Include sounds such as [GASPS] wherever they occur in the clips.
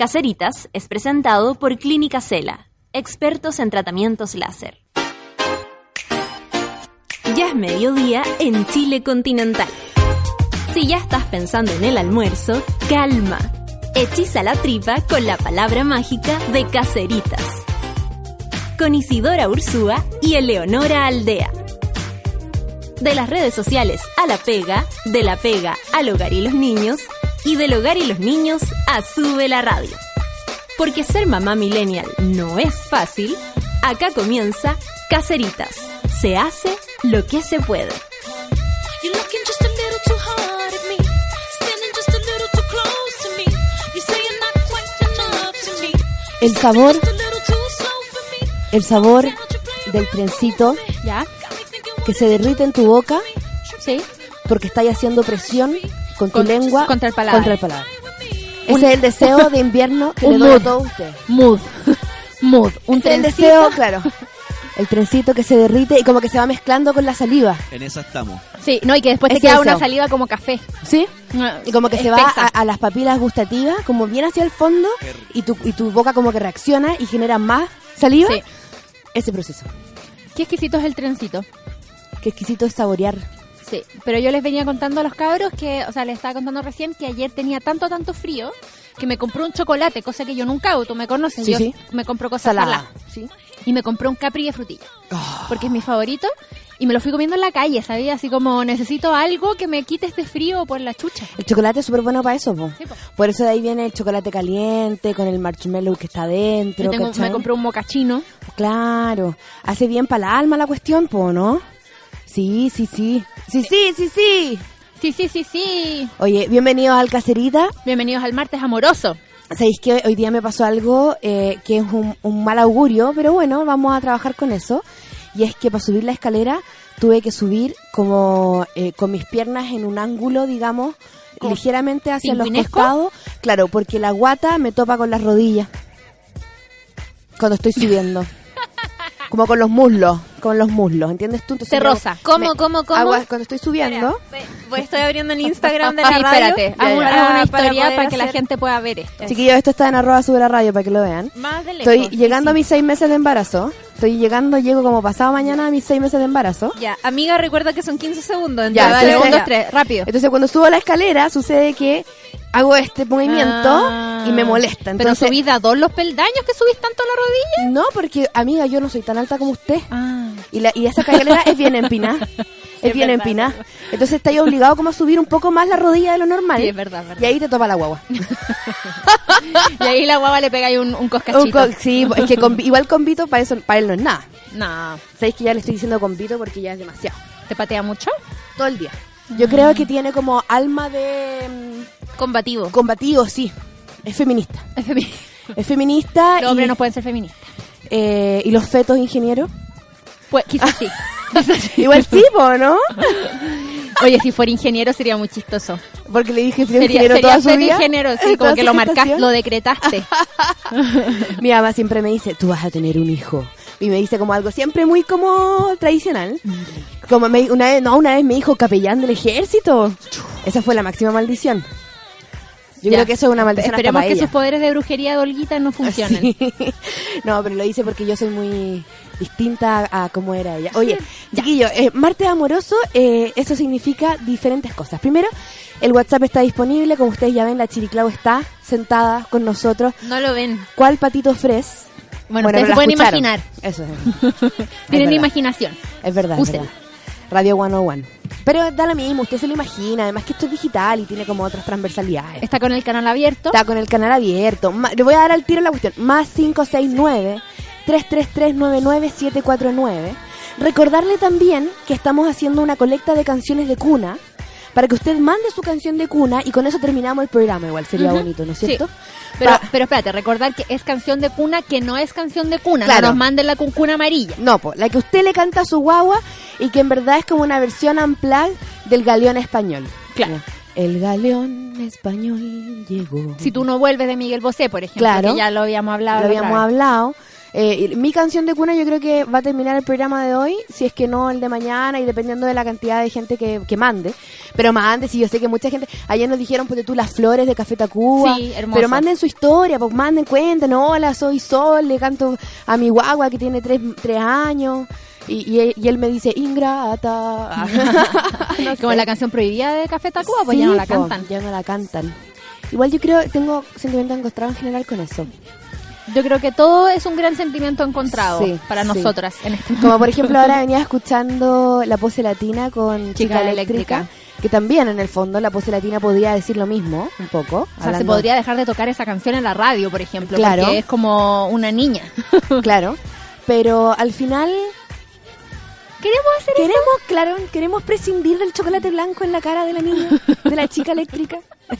Caseritas es presentado por Clínica Cela, expertos en tratamientos láser. Ya es mediodía en Chile continental. Si ya estás pensando en el almuerzo, calma. Hechiza la tripa con la palabra mágica de Caseritas. Con Isidora Ursúa y Eleonora Aldea. De las redes sociales a la pega, de la pega al hogar y los niños, y del hogar y los niños a Sube la Radio. Porque ser mamá millennial no es fácil, acá comienza Caseritas. Se hace lo que se puede. You're looking just a little too hard at me. Standing just a little too close to me. You say you're not quite enough to me. El sabor, Just a little too slow for me. el sabor del trencito que se derrite en tu boca Sí. porque estáis haciendo presión con tu Con- lengua contra el paladar. contra el paladar. Ese es el deseo de invierno que un le doy a todos ustedes. Mood. [LAUGHS] Mood. Un es el trencito. deseo, claro. El trencito que se derrite y como que se va mezclando con la saliva. En esa estamos. Sí, no, y que después te queda una saliva como café. ¿Sí? Y como que se va a, a las papilas gustativas, como bien hacia el fondo, y tu, y tu boca como que reacciona y genera más saliva. Sí. Ese proceso. Qué exquisito es el trencito. Qué exquisito es saborear. Sí, pero yo les venía contando a los cabros que, o sea, les estaba contando recién que ayer tenía tanto, tanto frío que me compré un chocolate, cosa que yo nunca hago, tú me conoces, Sí, yo sí. me compro cosas Salada. saladas. Y me compré un capri de frutilla, porque es mi favorito, y me lo fui comiendo en la calle, ¿sabías? Así como necesito algo que me quite este frío por la chucha. El chocolate es súper bueno para eso, po. Sí, po. Por eso de ahí viene el chocolate caliente, con el marshmallow que está dentro. Yo me compré un mocachino. Claro. Hace bien para la alma la cuestión, po, ¿no? Sí, sí, sí. Sí, sí, sí, sí. Sí, sí, sí, sí. Oye, bienvenidos al Cacerita. Bienvenidos al martes amoroso. Sabéis que hoy día me pasó algo eh, que es un, un mal augurio, pero bueno, vamos a trabajar con eso. Y es que para subir la escalera tuve que subir como eh, con mis piernas en un ángulo, digamos, ¿Como ligeramente hacia los costados. Claro, porque la guata me topa con las rodillas cuando estoy subiendo. [LAUGHS] como con los muslos, con los muslos, ¿entiendes tú? Entonces roza. ¿Cómo, me- cómo, cómo? agua- cuando estoy subiendo, estoy abriendo el Instagram de la [LAUGHS] radio. espérate, haz una, para- para historia para, que la gente pueda ver esto. chiquillos, esto está en arroba sube la radio para que lo vean. Más de lejos. Estoy llegando a sí. mis seis meses de embarazo. Estoy llegando, llego como pasado mañana a mis seis meses de embarazo. Ya, amiga, recuerda que son 15 segundos. Ya, entonces- dale, un, ya. dos, tres, rápido. Entonces cuando subo la escalera sucede que hago este movimiento Ah. y me molesta. Pero subís a dos los peldaños que subís tanto la rodilla. no, porque amiga, yo no soy tan alta como usted. Ah. Y, la, y esa escalera es bien empinada. [LAUGHS] es es bien empinada. Entonces estáis obligado como a subir un poco más la rodilla de lo normal. Sí, es verdad, verdad. Y ahí te topa la guagua. [LAUGHS] Y ahí la guava le pega ahí un, un coscachito. Un co- sí, es que con- igual con Vito para, eso, para él no es nada. No, Sabéis que ya le estoy diciendo con Vito porque ya es demasiado. ¿te patea mucho? Todo el día. Yo creo que tiene como alma de mm, Combativo. combativo, sí. Es feminista. Es femi- Es feminista [LAUGHS] Los y, hombres no pueden ser feministas. eh, y los fetos ingenieros. Pues [LAUGHS] quizás sí. Igual sí, ¿no? [LAUGHS] Oye, si fuera ingeniero sería muy chistoso. Porque le dije Sería, ingeniero sería toda su vida. ingeniero, sí, como que lo marcaste, lo decretaste. Mi mamá siempre me dice, tú vas a tener un hijo. Y me dice como algo siempre muy como tradicional. Como me- una vez, no, una vez me dijo capellán del ejército. Esa fue la máxima maldición. Yo Ya. creo que eso es una maldición Esperemos que ella. sus poderes de brujería de Olguita no funcionen. [LAUGHS] Sí. No, pero lo hice porque yo soy muy distinta a, cómo era ella. Oye, chiquillo, eh, martes amoroso, eh, eso significa diferentes cosas. Primero, el WhatsApp está disponible, como ustedes ya ven, la Chiriclau está sentada con nosotros. No lo ven. ¿Cuál patito fres? Bueno, pero ustedes se pueden escucharon. imaginar. Eso es. [LAUGHS] Tienen es imaginación. Es verdad, es verdad. Radio 101. Pero da lo mismo, usted se lo imagina. Además que esto es digital y tiene como otras transversalidades. Está con el canal abierto. Está con el canal abierto. Ma- le voy a dar al tiro la cuestión. Más 569-333-99749. Recordarle también que estamos haciendo una colecta de canciones de cuna para que usted mande su canción de cuna y con eso terminamos el programa. Igual sería bonito, ¿no es Sí. cierto? Pero, Pa- pero espérate, recordar que es canción de cuna que no es canción de cuna. Claro. No nos manden la con cuna amarilla. No, po, la que usted le canta a su guagua y que en verdad es como una versión unplugged del galeón español. Claro. El galeón español llegó. Si tú no vuelves de Miguel Bosé, por ejemplo, Claro. que ya lo habíamos hablado. lo habíamos hablado. Eh, mi canción de cuna yo creo que va a terminar el programa de hoy, si es que no el de mañana y dependiendo de la cantidad de gente que, que mande. Pero mande, si yo sé que mucha gente, ayer nos dijeron, pues tú las flores de Café Tacuba. Sí, hermoso. Pero manden su historia, pues manden, cuenten, hola, soy Sol, le canto a mi guagua que tiene tres, tres años. Y, y, él- y él me dice, ingrata. [LAUGHS] [LAUGHS] No Como sé. la canción prohibida de Café Tacuba, pues Sí, ya no la po, cantan. Ya no la cantan. Igual yo creo, tengo sentimiento encontrado en general con eso. Yo creo que todo es un gran sentimiento encontrado Sí, para sí. nosotras en este Como por ejemplo ahora venía escuchando La Pose Latina con Chica, Chica Eléctrica, Eléctrica. que también en el fondo La Pose Latina podría decir lo mismo, un poco. O sea, se podría dejar de tocar esa canción en la radio, por ejemplo, Claro. porque es como una niña. [LAUGHS] Claro, pero al final Queremos hacer queremos, claro, queremos prescindir del chocolate blanco en la cara de la niña, de la chica eléctrica. [LAUGHS]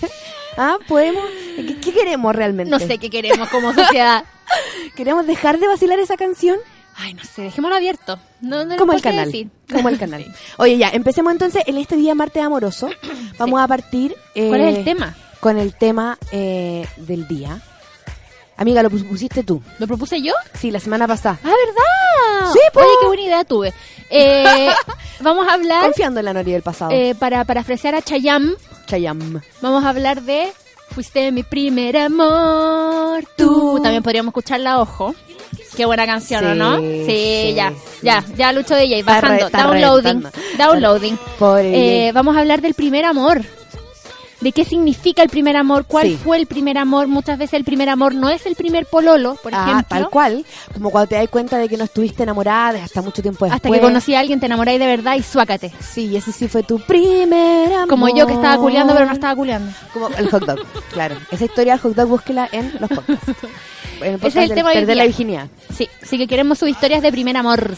ah, podemos, ¿qué, qué queremos realmente? No sé qué queremos como sociedad. [LAUGHS] ¿Queremos dejar de vacilar esa canción? Ay, no sé, dejémoslo abierto. No, no como el canal. decir. Como el canal. [LAUGHS] Oye, ya, empecemos entonces en este día martes amoroso. [CLEARS THROAT] Vamos a partir. eh, ¿Cuál es el tema? Con el tema eh, del día. Amiga, lo pus- pusiste tú. ¿Lo propuse yo? Sí, la semana pasada. Ah, ¿verdad? Sí, po. Oye, qué buena idea tuve. Eh, [LAUGHS] vamos a hablar, Confiando en la Nori del pasado. eh, para parafrasear a Chayam, Chayam. vamos a hablar de Fuiste mi primer amor. Tú. También podríamos escucharla, ojo. Qué buena canción, ¿o Sí, ¿no? Sí, sí, ya, sí. ya, ya Lucho DJ, Está re- bajando, está downloading, reventando. downloading. Eh, vamos a hablar del primer amor. De qué significa el primer amor, cuál Sí. fue el primer amor. Muchas veces el primer amor no es el primer pololo, por Ah, ejemplo. tal cual. Como cuando te das cuenta de que no estuviste enamorada hasta mucho tiempo después. Hasta que conocí a alguien, te enamoráis de verdad y suácate. Sí, ese sí fue tu primer amor. Como yo que estaba culeando, pero no estaba culeando. Como el hot dog, claro. Esa historia del hot dog búsquela en los podcasts. [LAUGHS] En Ese podcast es el tema de perder la virginidad. Sí, sí que queremos sus historias de primer amor.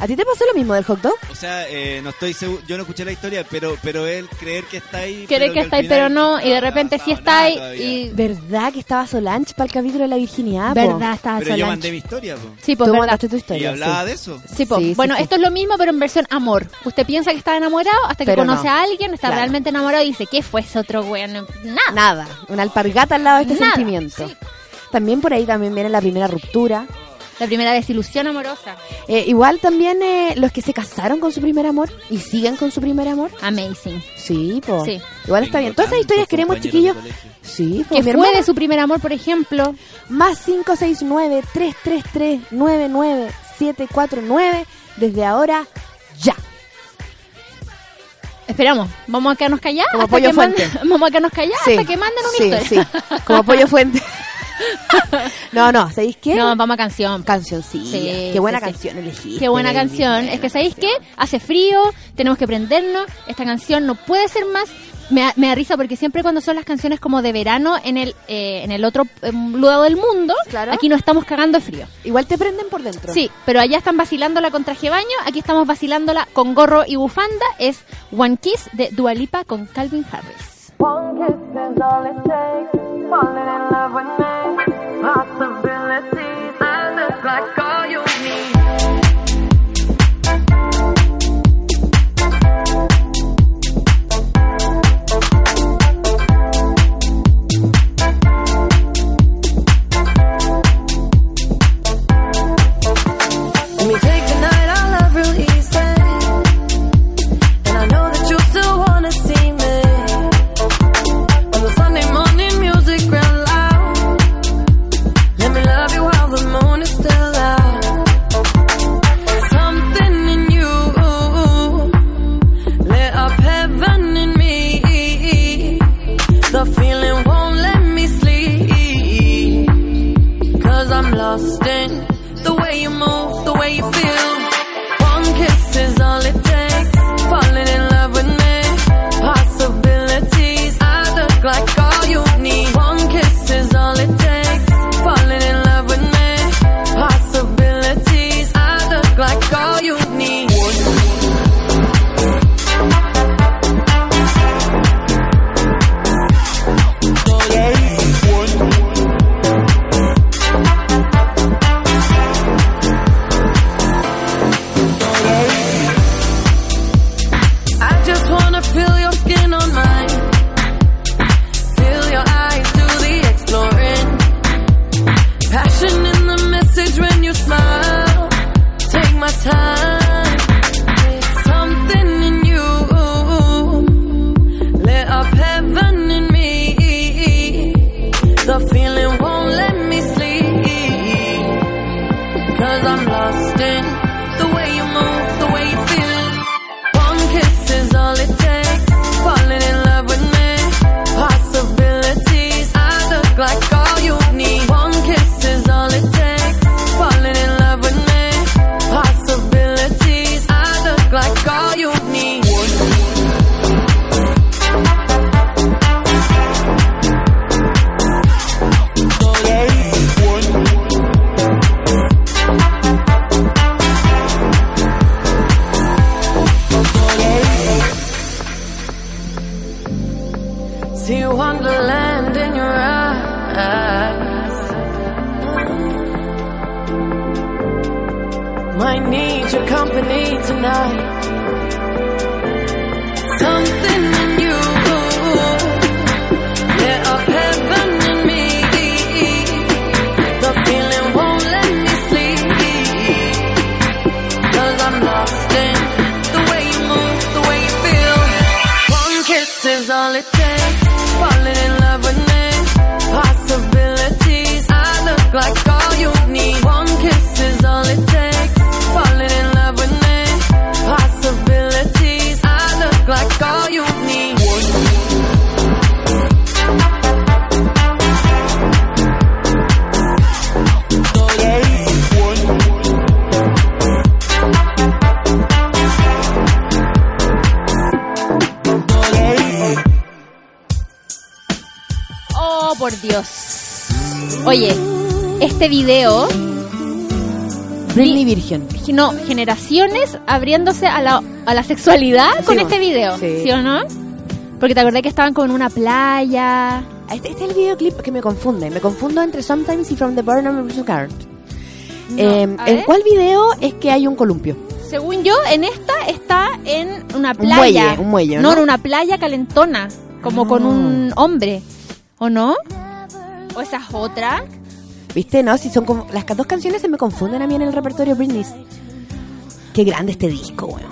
¿A ti te pasó lo mismo del hot dog? O sea, eh, no estoy seguro, yo no escuché la historia, pero pero él creer que está ahí. Pero que está ahí, pero no, y de repente sí está ahí. Y ¿Verdad que estaba Solange para el capítulo de la virginidad? verdad, estaba Pero yo Solange. mandé mi historia, po. Sí, pues Tú verdad. mandaste tu Y historia. hablaba sí. de eso. Sí, po. Sí, sí, bueno, sí. esto es lo mismo, pero en versión amor. Usted piensa que está enamorado hasta que Pero conoce no. a alguien, está Claro. realmente enamorado y dice, ¿qué fue ese otro weón? Nada. Nada, una alpargata al lado de este Nada, sentimiento. sí. También por ahí también viene la primera ruptura. La primera desilusión amorosa. Eh, igual también eh, los que se casaron con su primer amor y siguen con su primer amor. Amazing. Sí, po. Sí. Igual está bien. Todas esas historias queremos, chiquillos. Sí, po. Que mi fue hermana. de su primer amor, por ejemplo. Más 569-333-99749. Desde ahora, ya. Esperamos, vamos a quedarnos callados Como hasta pollo que manden, fuente. [LAUGHS] vamos a quedarnos callados Sí, hasta que manden una sí, historia. sí. Como pollo [LAUGHS] fuente. No, no, ¿sabéis qué? No, vamos a canción. Canción, sí. Sí, Qué buena sí, sí. canción elegiste. Qué buena canción. Es que, ¿sabéis qué? Hace frío, tenemos que prendernos. Esta canción no puede ser más. Me, da- me da risa porque siempre cuando son las canciones como de verano en el eh, en el otro em, lado del mundo, Claro. aquí nos estamos cagando de frío. Igual te prenden por dentro. Sí, pero allá están vacilándola con traje de baño, aquí estamos vacilándola con gorro y bufanda. Es One Kiss de Dua Lipa con Calvin Harris. One kiss is all it takes. Falling in love with me. Possibilities. I look like all you need. All it takes. Falling in love with me. Possibilities. I look like Oye, este video, Britney Virgin. no, generaciones abriéndose a la, a la sexualidad con este video, sí. sí. o no? Porque te acordé que estaban como en una playa. Este, este es el videoclip que me confunde. Me confundo entre Sometimes y From the Bottom of the Heart. No, Eh, ¿En cuál video es que hay un columpio? Según yo, en esta está en una Un playa. muelle, un muelle, ¿no? No, en una playa calentona, como con Ah. un hombre, ¿o no? ¿O esa es otra? ¿Viste? No, si son como. Las dos canciones se me confunden a mí en el repertorio Britney. Qué grande este disco, weón.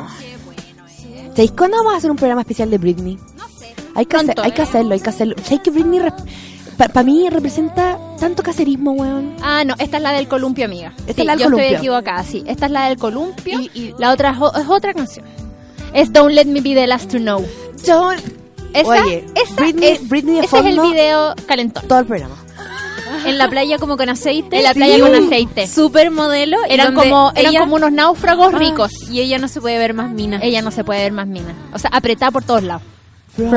¿Sabéis cuándo vamos a hacer un programa especial de Britney? No sé. Hay que, hacer- hay que hacerlo, hay que hacerlo. ¿Sabéis que Britney para mí representa tanto caserismo, weón? Ah, no, esta es la del columpio, amiga. Esta Sí, es la del yo columpio. estoy equivocada, sí. Esta es la del columpio. Y- y- La otra es, otra canción. Es Don't Let Me Be the Last to Know. Yo. Esa, Oye, esa Britney- es, Britney de ese es el fondo. video calentón. Todo el programa. En la playa como con aceite. En la playa Sí. con aceite. Supermodelo. Eran como, eran ella- como unos náufragos Ah, ricos. Y ella no se puede ver más mina. Ella no se puede ver más mina. O sea, apretada por todos lados. From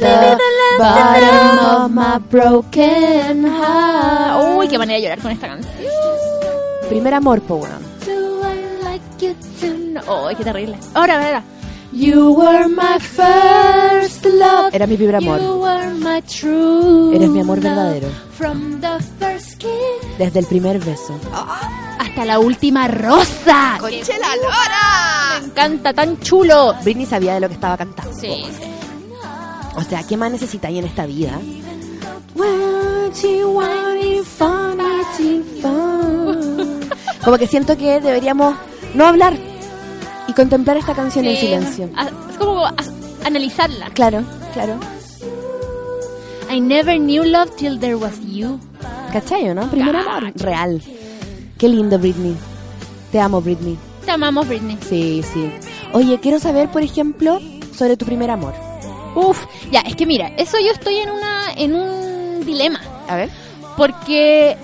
the bottom of my broken heart. Uy, qué manera de llorar con esta canción. Primer amor, po, weón. Uy, qué terrible. Ahora, ahora. You were my first love. Era mi primer amor. Eres mi amor verdadero. From the first kiss Desde el primer beso. hasta la última rosa. ¡Conche la lora! Me encanta, tan chulo. Britney sabía de lo que estaba cantando. Sí. O sea, ¿qué más necesitáis en esta vida? You you. Como que siento que deberíamos no hablar y contemplar esta canción en Sí. silencio. Ah, Es como analizarla. Claro, claro. I never knew love till there was you. ¿Cachai o no? Primer amor. Real. Qué lindo, Britney. Te amo, Britney. Te amamos, Britney. Sí, sí. Oye, quiero saber, por ejemplo, sobre tu primer amor. Uf, ya, es que mira, eso yo estoy en una en un dilema. A ver. Porque,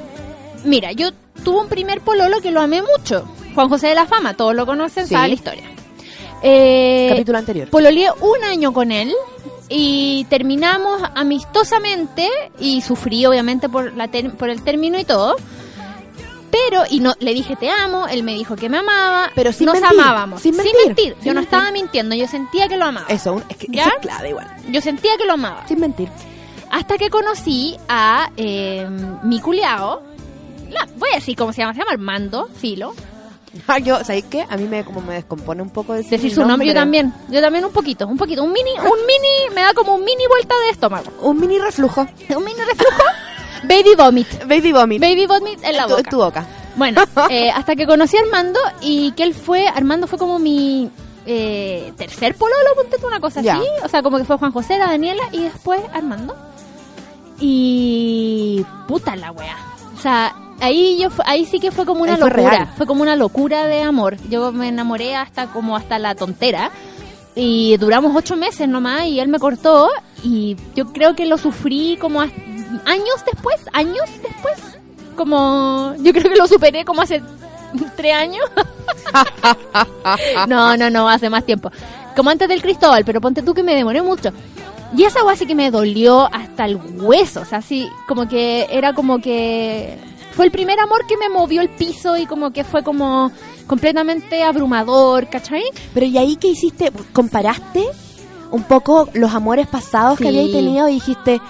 mira, yo tuve un primer pololo que lo amé mucho. Juan José de la Fama, todos lo conocen, Sí. saben la historia. Eh, Capítulo anterior. Pololeé un año con él y terminamos amistosamente y sufrí obviamente por, la ter- por el término y todo. Pero, y no le dije te amo, él me dijo que me amaba, Pero sin nos mentir, amábamos. sin mentir, Yo sin no mentir. estaba mintiendo, yo sentía que lo amaba. Eso, es que ¿Ya? eso es clave igual. Yo sentía que lo amaba. Sin mentir. Hasta que conocí a eh, mi culiao. La, voy a decir cómo se llama, se llama Armando, Filo. Ah, yo, ¿sabéis qué? A mí me como me descompone un poco decir, Decir su nombre, yo también. Yo también un poquito, un poquito. Un mini, un mini, me da como un mini vuelta de estómago. Un mini reflujo. [LAUGHS] Un mini reflujo. Baby vomit. Baby vomit. Baby vomit en la tu, boca. tu boca. Bueno, [LAUGHS] eh, hasta que conocí a Armando y que él fue, Armando fue como mi eh, tercer pololo, ponte una cosa así. O sea, como que fue Juan José, la Daniela y después Armando. Y puta la wea. O sea, ahí yo ahí sí que fue como una Ahí fue locura. real. Fue como una locura de amor. Yo me enamoré hasta como hasta la tontera. Y duramos ocho meses nomás y él me cortó y yo creo que lo sufrí como años después, años después. Como, yo creo que lo superé como hace tres años. [LAUGHS] no, no, no, hace más tiempo. Como antes del Cristóbal, pero ponte tú que me demoré mucho. Y esa agua sí que me dolió hasta el hueso, o sea, así como que era como que fue el primer amor que me movió el piso y como que fue como completamente abrumador, ¿cachai? Pero ¿y ahí qué hiciste? ¿Comparaste un poco los amores pasados Sí. que habíais tenido y dijiste,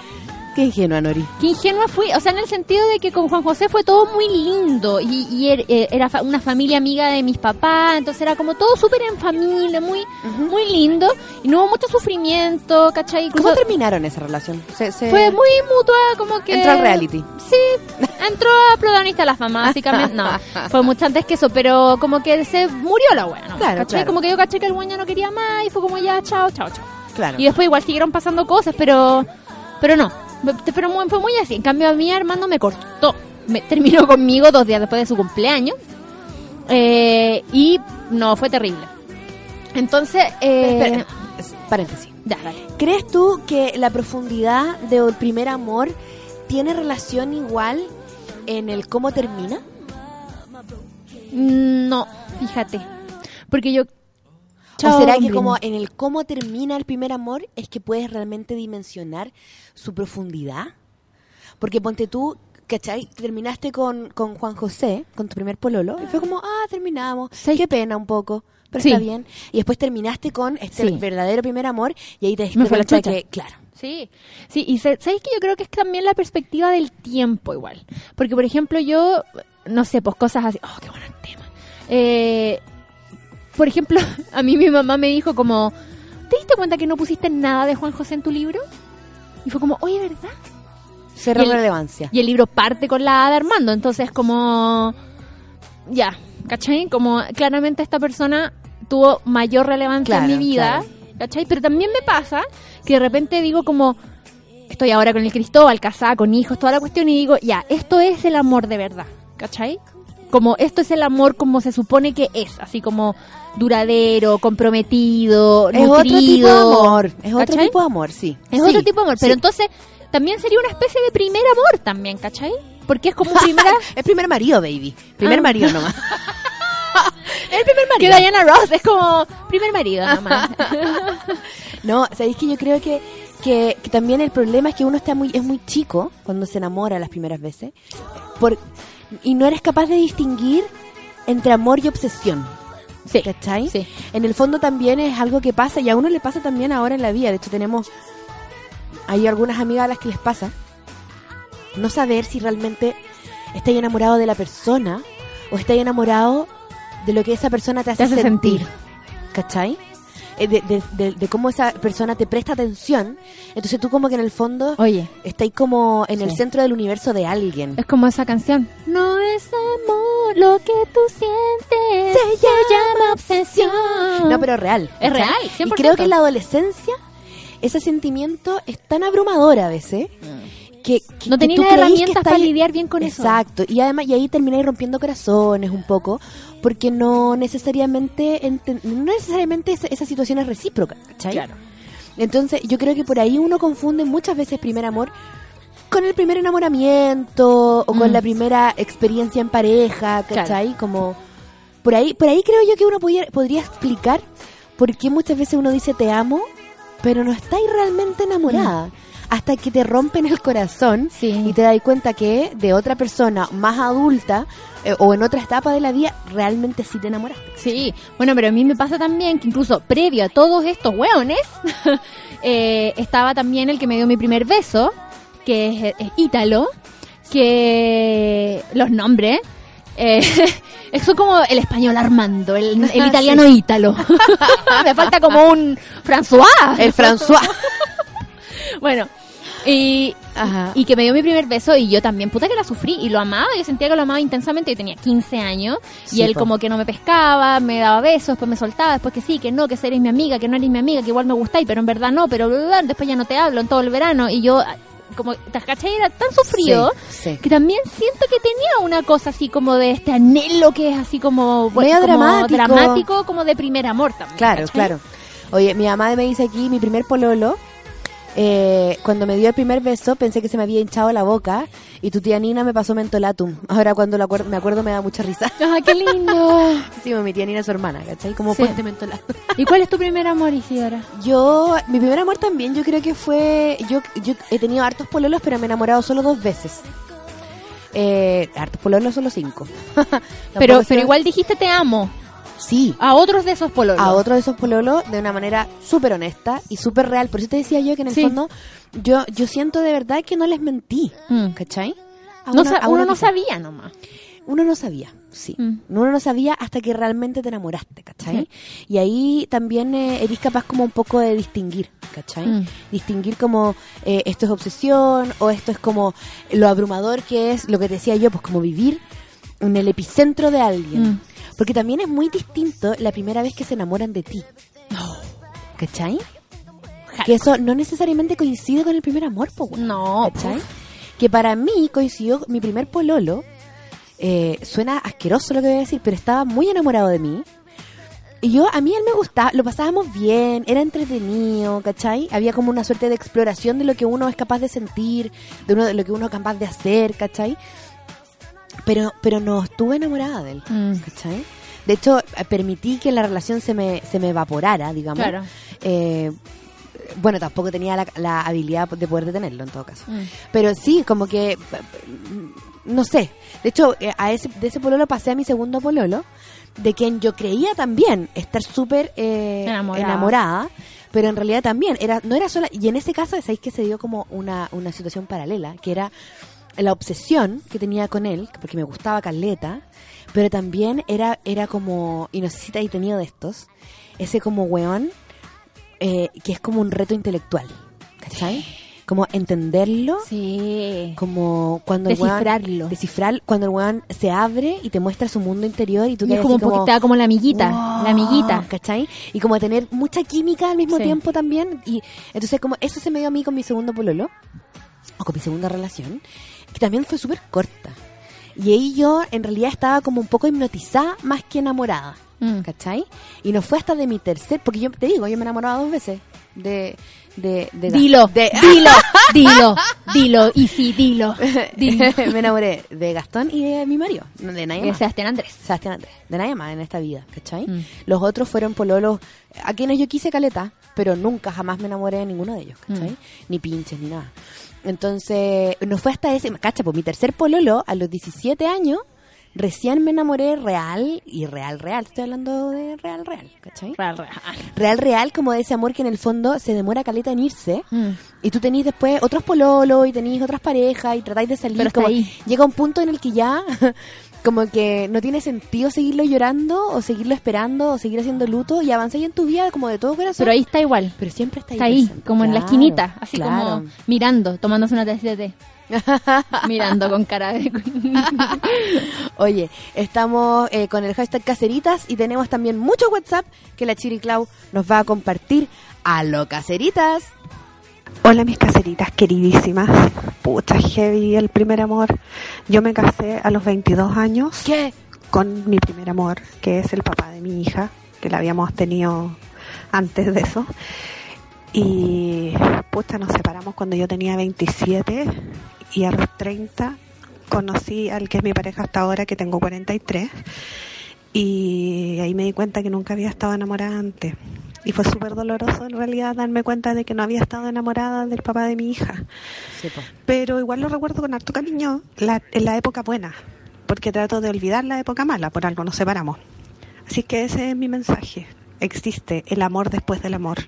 Qué ingenua, Nori. Qué ingenua fui, o sea, en el sentido de que con Juan José fue todo muy lindo y, y er- eh, era fa- una familia amiga de mis papás, entonces era como todo súper en familia, muy muy lindo y no hubo mucho sufrimiento, ¿cachai? Incluso ¿Cómo terminaron esa relación? Se- se- fue muy mutua, como que... Entró al reality. Sí, [LAUGHS] entró a protagonista de la fama, básicamente. No, [LAUGHS] fue mucho antes que eso, pero como que se murió la wea, ¿no? Claro, claro. Como que yo caché que el weón ya no quería más y fue como ya, chao, chao, chao. Claro. Y después igual siguieron pasando cosas, pero pero no. Pero fue muy así. En cambio, a mí Armando me cortó. Me [LAUGHS] terminó conmigo dos días después de su cumpleaños. Eh, y no, fue terrible. Entonces, eh, Espera, paréntesis. ya, dale. ¿Crees tú que la profundidad del primer amor tiene relación igual en el cómo termina? No, fíjate. Porque yo. ¿O será que como en el cómo termina el primer amor es que puedes realmente dimensionar su profundidad? Porque ponte tú, ¿cachai? Terminaste con, con Juan José, con tu primer pololo, y fue como, ah, terminamos, qué pena un poco, pero Sí. está bien. Y después terminaste con este Sí. verdadero primer amor, y ahí te diste cuenta que, claro, Sí, sí, y sabéis que yo creo que es también la perspectiva del tiempo igual. Porque, por ejemplo, yo, no sé, pues cosas así, oh, qué bueno el tema. Eh, por ejemplo, [LAUGHS] a mí mi mamá me dijo como, ¿te diste cuenta que no pusiste nada de Juan José en tu libro? Y fue como, oye, ¿verdad? cerró Y el- relevancia. Y el libro parte con la A de Armando, entonces como, ya, ¿cachai? Como claramente esta persona tuvo mayor relevancia Claro, en mi vida, ¿cachai? Pero también me pasa que de repente digo como, estoy ahora con el Cristóbal, casada, con hijos, toda la cuestión, y digo, ya, esto es el amor de verdad, ¿cachai? Como esto es el amor como se supone que es, así como duradero, comprometido, Es otro tipo de nutrido, amor, es otro tipo de amor, sí. Es Sí, otro tipo de amor, pero sí. entonces también sería una especie de primer amor también, ¿cachai? Porque es como primera... [LAUGHS] Es primer marido, baby. Primer Ah. marido nomás. [LAUGHS] el primer marido. Que Diana Ross es como primer marido nomás. [LAUGHS] No, sabéis que yo creo que, que, que también el problema es que uno está muy, es muy chico cuando se enamora las primeras veces. Por, y no eres capaz de distinguir entre amor y obsesión. Sí, ¿Cachai? sí. En el fondo también es algo que pasa y a uno le pasa también ahora en la vida. De hecho, tenemos. Hay algunas amigas a las que les pasa no saber si realmente estáis enamorado de la persona o estáis enamorado de lo que esa persona te hace, Te hace sentir. sentir. ¿Cachai? Eh, De, de- de- de cómo esa persona te presta atención. Entonces tú como que en el fondo Oye, estáis como en el centro del universo de alguien. es como esa canción. No es amor lo que tú sientes. Se llama obsesión. No, pero real. Es real, 100%. Y creo que en la adolescencia ese sentimiento es tan abrumador a veces que, que- No tenéis las herramientas para lidiar bien con eso. Exacto. Y además, y ahí termináis rompiendo corazones un poco, porque no necesariamente, enten- no necesariamente esa, esa situación es recíproca, ¿cachai? Claro. Entonces, yo creo que por ahí uno confunde muchas veces primer amor con el primer enamoramiento o con Mm. la primera experiencia en pareja, ¿cachai? Como por ahí, por ahí creo yo que uno podría, podría explicar por qué muchas veces uno dice te amo, pero no estáis realmente enamorada. Hasta que te rompen el corazón. Sí. y te das cuenta que de otra persona más adulta eh, o en otra etapa de la vida realmente sí te enamoraste. Sí, bueno, pero a mí me pasa también que incluso previo a todos estos hueones, [LAUGHS] eh, estaba también el que me dio mi primer beso, que es, es Ítalo, que los nombres, eh, [LAUGHS] son como el español Armando, el, [LAUGHS] el italiano Ítalo. me falta como un François. El François. Bueno, y, Ajá. y que me dio mi primer beso y yo también, puta que la sufrí y lo amaba, yo sentía que lo amaba intensamente, yo tenía 15 años y él po. como que no me pescaba, me daba besos, después me soltaba, después que sí, que no, que eres mi amiga, que no eres mi amiga, que igual me gustáis, pero en verdad no, pero bla, después ya no te hablo en todo el verano y yo como, ¿te cachai? Era tan sufrido Sí, sí. que también siento que tenía una cosa así como de este anhelo que es así como, Medio como dramático. dramático, como de primer amor también. Claro, ¿cachai? claro. Oye, mi mamá me dice aquí, mi primer pololo, eh, cuando me dio el primer beso, pensé que se me había hinchado la boca y tu tía Nina me pasó mentolatum. Ahora cuando lo acuer- me acuerdo me da mucha risa. [LAUGHS] ¡Ah, qué lindo! [LAUGHS] Sí, mi tía Nina es su hermana, ¿cachai? Como Sí. puente mentolatum. ¿Y cuál es tu primer amor, Isidora? Yo, mi primer amor también, yo creo que fue, yo, yo he tenido hartos pololos, pero me he enamorado solo dos veces. Eh, hartos pololos, solo cinco. [LAUGHS] Pero, pero igual dijiste te amo. Sí, A otros de esos pololos. a otro de esos pololos de una manera súper honesta y súper real. Por eso te decía yo que en el Sí. fondo yo, yo siento de verdad que no les mentí, Mm. ¿cachai? A No una- sa- a uno no quizá. sabía nomás. Uno no sabía, sí. Mm. Uno no sabía hasta que realmente te enamoraste, ¿cachai? Y ahí también eh, eres capaz como un poco de distinguir, ¿cachai? Mm. Distinguir como eh, esto es obsesión o esto es como lo abrumador que es, lo que te decía yo, pues como vivir en el epicentro de alguien. Mm. Porque también es muy distinto la primera vez que se enamoran de ti. ¿Cachai? Que eso no necesariamente coincide con el primer amor, po. No, ¿Cachai? Que para mí coincidió mi primer pololo. eh, suena asqueroso lo que voy a decir, pero estaba muy enamorado de mí. Y yo, a mí él me gustaba, lo pasábamos bien, era entretenido, ¿cachai? Había como una suerte de exploración de lo que uno es capaz de sentir, de, uno, de lo que uno es capaz de hacer, ¿cachai? Pero, pero no estuve enamorada de él, Mm. ¿cachai? De hecho, eh, permití que la relación se me, se me evaporara, digamos. Claro. Eh, bueno, tampoco tenía la, la habilidad de poder detenerlo en todo caso. Mm. Pero sí, como que, mm, no sé. De hecho, eh, a ese, de ese pololo pasé a mi segundo pololo, de quien yo creía también estar súper eh, Enamorada. enamorada, pero en realidad también, era no era sola, y en ese caso, ¿sabéis que se dio como una, una situación paralela? Que era la obsesión que tenía con él, porque me gustaba Caleta, pero también era, era como, y no sé si te tenido de estos, ese como weón, eh, que es como un reto intelectual, ¿cachai? Como entenderlo, Sí. como cuando el weón- Descifrarlo. descifrar cuando el weón se abre y te muestra su mundo interior y tú Y es como como, poquito como la amiguita. "Wow", La amiguita. ¿cachai? Y como tener mucha química al mismo Sí. tiempo también. Y entonces como eso se me dio a mí con mi segundo pololo, o con mi segunda relación, que también fue súper corta. Y ahí yo en realidad estaba como un poco hipnotizada más que enamorada. Mm. ¿Cachai? Y no fue hasta de mi tercer, porque yo te digo, yo me enamoraba dos veces de... de, de Dilo, de- dilo, [LAUGHS] dilo, dilo, y sí, dilo. dilo. [LAUGHS] me enamoré de Gastón y de mi marido, de nadie De más. Sebastián Andrés. Sebastián Andrés, de nadie más en esta vida, ¿cachai? Mm. Los otros fueron pololos a quienes yo quise caleta, pero nunca jamás me enamoré de ninguno de ellos, ¿cachai? Mm. Ni pinches, ni nada. Entonces, no fue hasta ese, cacha, pues mi tercer pololo, a los 17 años, recién me enamoré real, y real, real, estoy hablando de real, real, ¿cachai? Real, real. Real, real, como de ese amor que en el fondo se demora caleta en irse, Mm. y tú tenés después otros pololos y tenés otras parejas y tratáis de salir. Pero como ahí. Llega un punto en el que ya como que no tiene sentido seguirlo llorando o seguirlo esperando o seguir haciendo luto y avanzáis en tu vida como de todo corazón. Pero ahí está igual. Pero siempre está ahí. Está ahí, presente. como en la esquinita, así claro. como mirando, tomándose una taza de té. [LAUGHS] mirando con cara de... [LAUGHS] Oye, estamos eh, con el hashtag caseritas y tenemos también mucho WhatsApp que la Chiri Clau nos va a compartir a lo caseritas. Hola mis caseritas queridísimas. Pucha, heavy el primer amor. Yo me casé a los 22 años ¿Qué? con mi primer amor, que es el papá de mi hija, que la habíamos tenido antes de eso. Y pucha, nos separamos cuando yo tenía 27 y a los 30 conocí al que es mi pareja hasta ahora, que tengo 43. Y ahí me di cuenta que nunca había estado enamorada antes. Y fue súper doloroso en realidad darme cuenta de que no había estado enamorada del papá de mi hija. Sí. Pero igual lo recuerdo con harto cariño la, en la época buena, porque trato de olvidar la época mala, por algo nos separamos. Así que ese es mi mensaje. Existe el amor después del amor.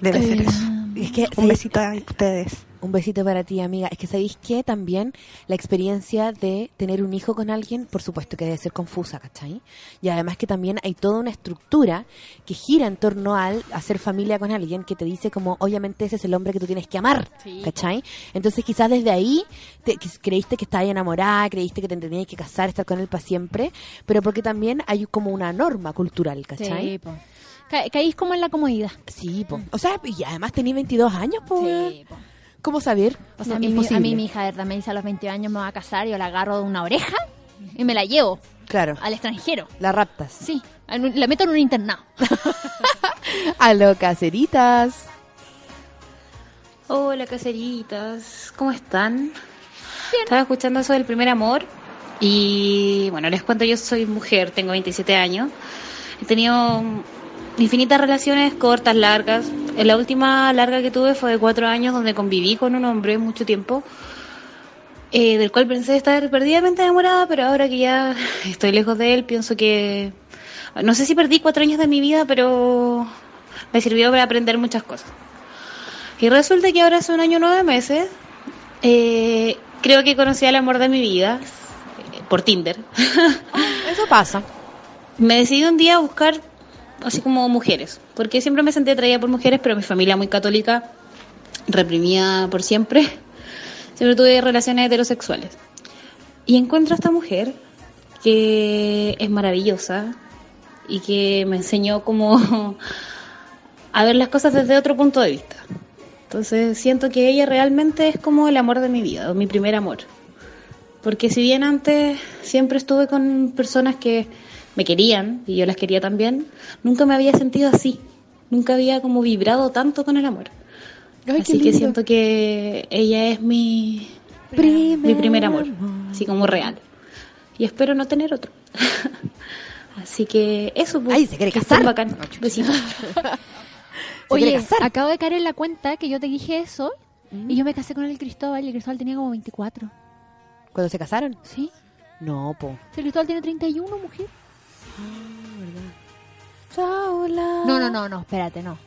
Debe ser eso. Es que, Un besito a ustedes. Un besito para ti, amiga. Es que sabéis que también la experiencia de tener un hijo con alguien, por supuesto que debe ser confusa, ¿cachai? Y además que también hay toda una estructura que gira en torno al hacer familia con alguien que te dice como, obviamente ese es el hombre que tú tienes que amar, ¿cachai? Entonces quizás desde ahí te- que- creíste que estabas enamorada, creíste que te tenías que casar, estar con él para siempre, pero porque también hay como una norma cultural, ¿cachai? Sí, po. Ca- caís como en la comodidad. Sí, po. O sea, y además tenía 22 años, po. weón. po. ¿Cómo saber? O sea, No, a, mí, a mí mi hija de verdad me dice a los 20 años me va a casar, yo la agarro de una oreja y me la llevo Claro, al extranjero. la raptas. Sí, la meto en un internado. [LAUGHS] A lo caseritas. Hola caseritas, ¿cómo están? Estaba escuchando eso del primer amor y bueno, les cuento, yo soy mujer, tengo 27 años, he tenido infinitas relaciones cortas, largas. La última larga que tuve fue de cuatro años donde conviví con un hombre mucho tiempo, eh, del cual pensé estar perdidamente enamorada, pero ahora que ya [LAUGHS] estoy lejos de él, pienso que No sé si perdí cuatro años de mi vida, pero me sirvió para aprender muchas cosas. Y resulta que ahora hace un año nueve meses, eh, creo que conocí al amor de mi vida eh, por Tinder. [LAUGHS] Eso pasa. me decidí un día a buscar así como mujeres, porque siempre me sentí atraída por mujeres, pero mi familia muy católica, reprimida por siempre, [LAUGHS] siempre tuve relaciones heterosexuales. Y encuentro a esta mujer que es maravillosa y que me enseñó como [LAUGHS] a ver las cosas desde otro punto de vista. Entonces siento que ella realmente es como el amor de mi vida, o mi primer amor. Porque si bien antes siempre estuve con personas que me querían y yo las quería también, nunca me había sentido así. Nunca había como vibrado tanto con el amor. Ay, así que siento que ella es mi, mi primer amor, así como real. Y espero no tener otro. [LAUGHS] así que eso. pues, Ay, se quiere casar. bacán. [LAUGHS] Oye, casar. acabo de caer en la cuenta que yo te dije eso Mm. y yo me casé con el Cristóbal y el Cristóbal tenía como 24. ¿Cuando se casaron? ¿Sí? No, po. El Cristóbal tiene 31, mujer. Sola. No, no, no, no, espérate, no.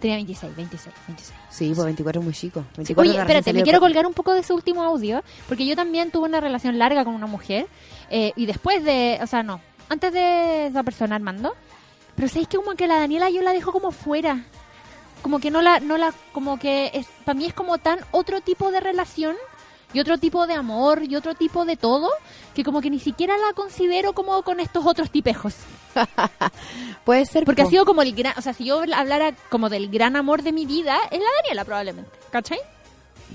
Tenía 26, 26, 26. Sí, pues 24 es muy chico. 24 Oye, espérate, me quiero colgar un poco de ese último audio, porque yo también tuve una relación larga con una mujer, eh, y después de, o sea, no, antes de esa persona, Armando, pero sabéis que como que la Daniela yo la dejo como fuera, como que no la, no la, como que es, para mí es como tan otro tipo de relación, y otro tipo de amor, y otro tipo de todo, que como que ni siquiera la considero como con estos otros tipejos. [LAUGHS] Puede ser. Porque ha po. sido como el gran, o sea, si yo hablara como del gran amor de mi vida, es la Daniela probablemente, ¿cachai?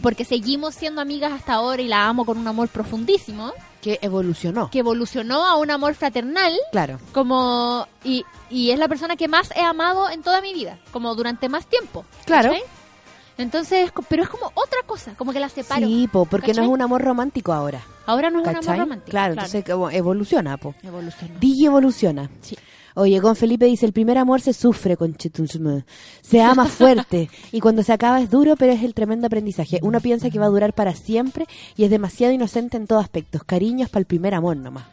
Porque seguimos siendo amigas hasta ahora y la amo con un amor profundísimo, Que evolucionó. que evolucionó a un amor fraternal, Claro. como, y, y es la persona que más he amado en toda mi vida, como durante más tiempo. Claro. Entonces, pero es como otra cosa, como que la separo. Sí, po, porque no es un amor romántico ahora. Ahora no es un amor romántico. Claro, entonces como evoluciona, po. evolucionó. Digi evoluciona. Sí. Oye, con Felipe dice, el primer amor se sufre con Se ama [LAUGHS] fuerte y cuando se acaba es duro, pero es el tremendo aprendizaje. Uno piensa que va a durar para siempre y es demasiado inocente en todos aspectos. Cariños para el primer amor nomás.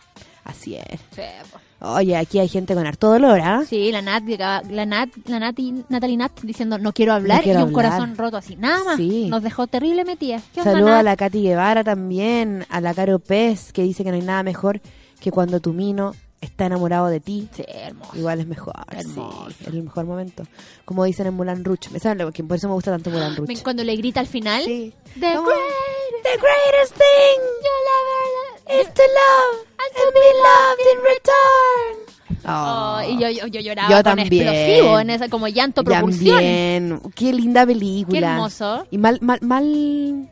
Así es. Sí, po. Oye, aquí hay gente con harto dolor, ¿ah? Sí, la Nat, la Nat, la Nati, Natalie Nat diciendo no quiero hablar No quiero y un hablar. corazón roto así. Nada más. Sí. Nos dejó terrible metida. ¿Qué onda, Saludo a Nat? la Katy Guevara también, a la Caro Pez, que dice que no hay nada mejor que cuando tu mino está enamorado de ti. Sí, hermoso. Igual es mejor, Hermoso. sí, es el mejor momento. Como dicen en Mulan Rouge. ¿Me saben lo que por eso me gusta tanto Mulan Rouge? Cuando le grita al final. Sí. The greatest The greatest thing is to love and to be loved in return. Oh, y yo, yo, yo lloraba Yo con también. explosivo, en esa, como llanto propulsión. También. Qué linda película. Qué hermoso. Y mal, mal, mal,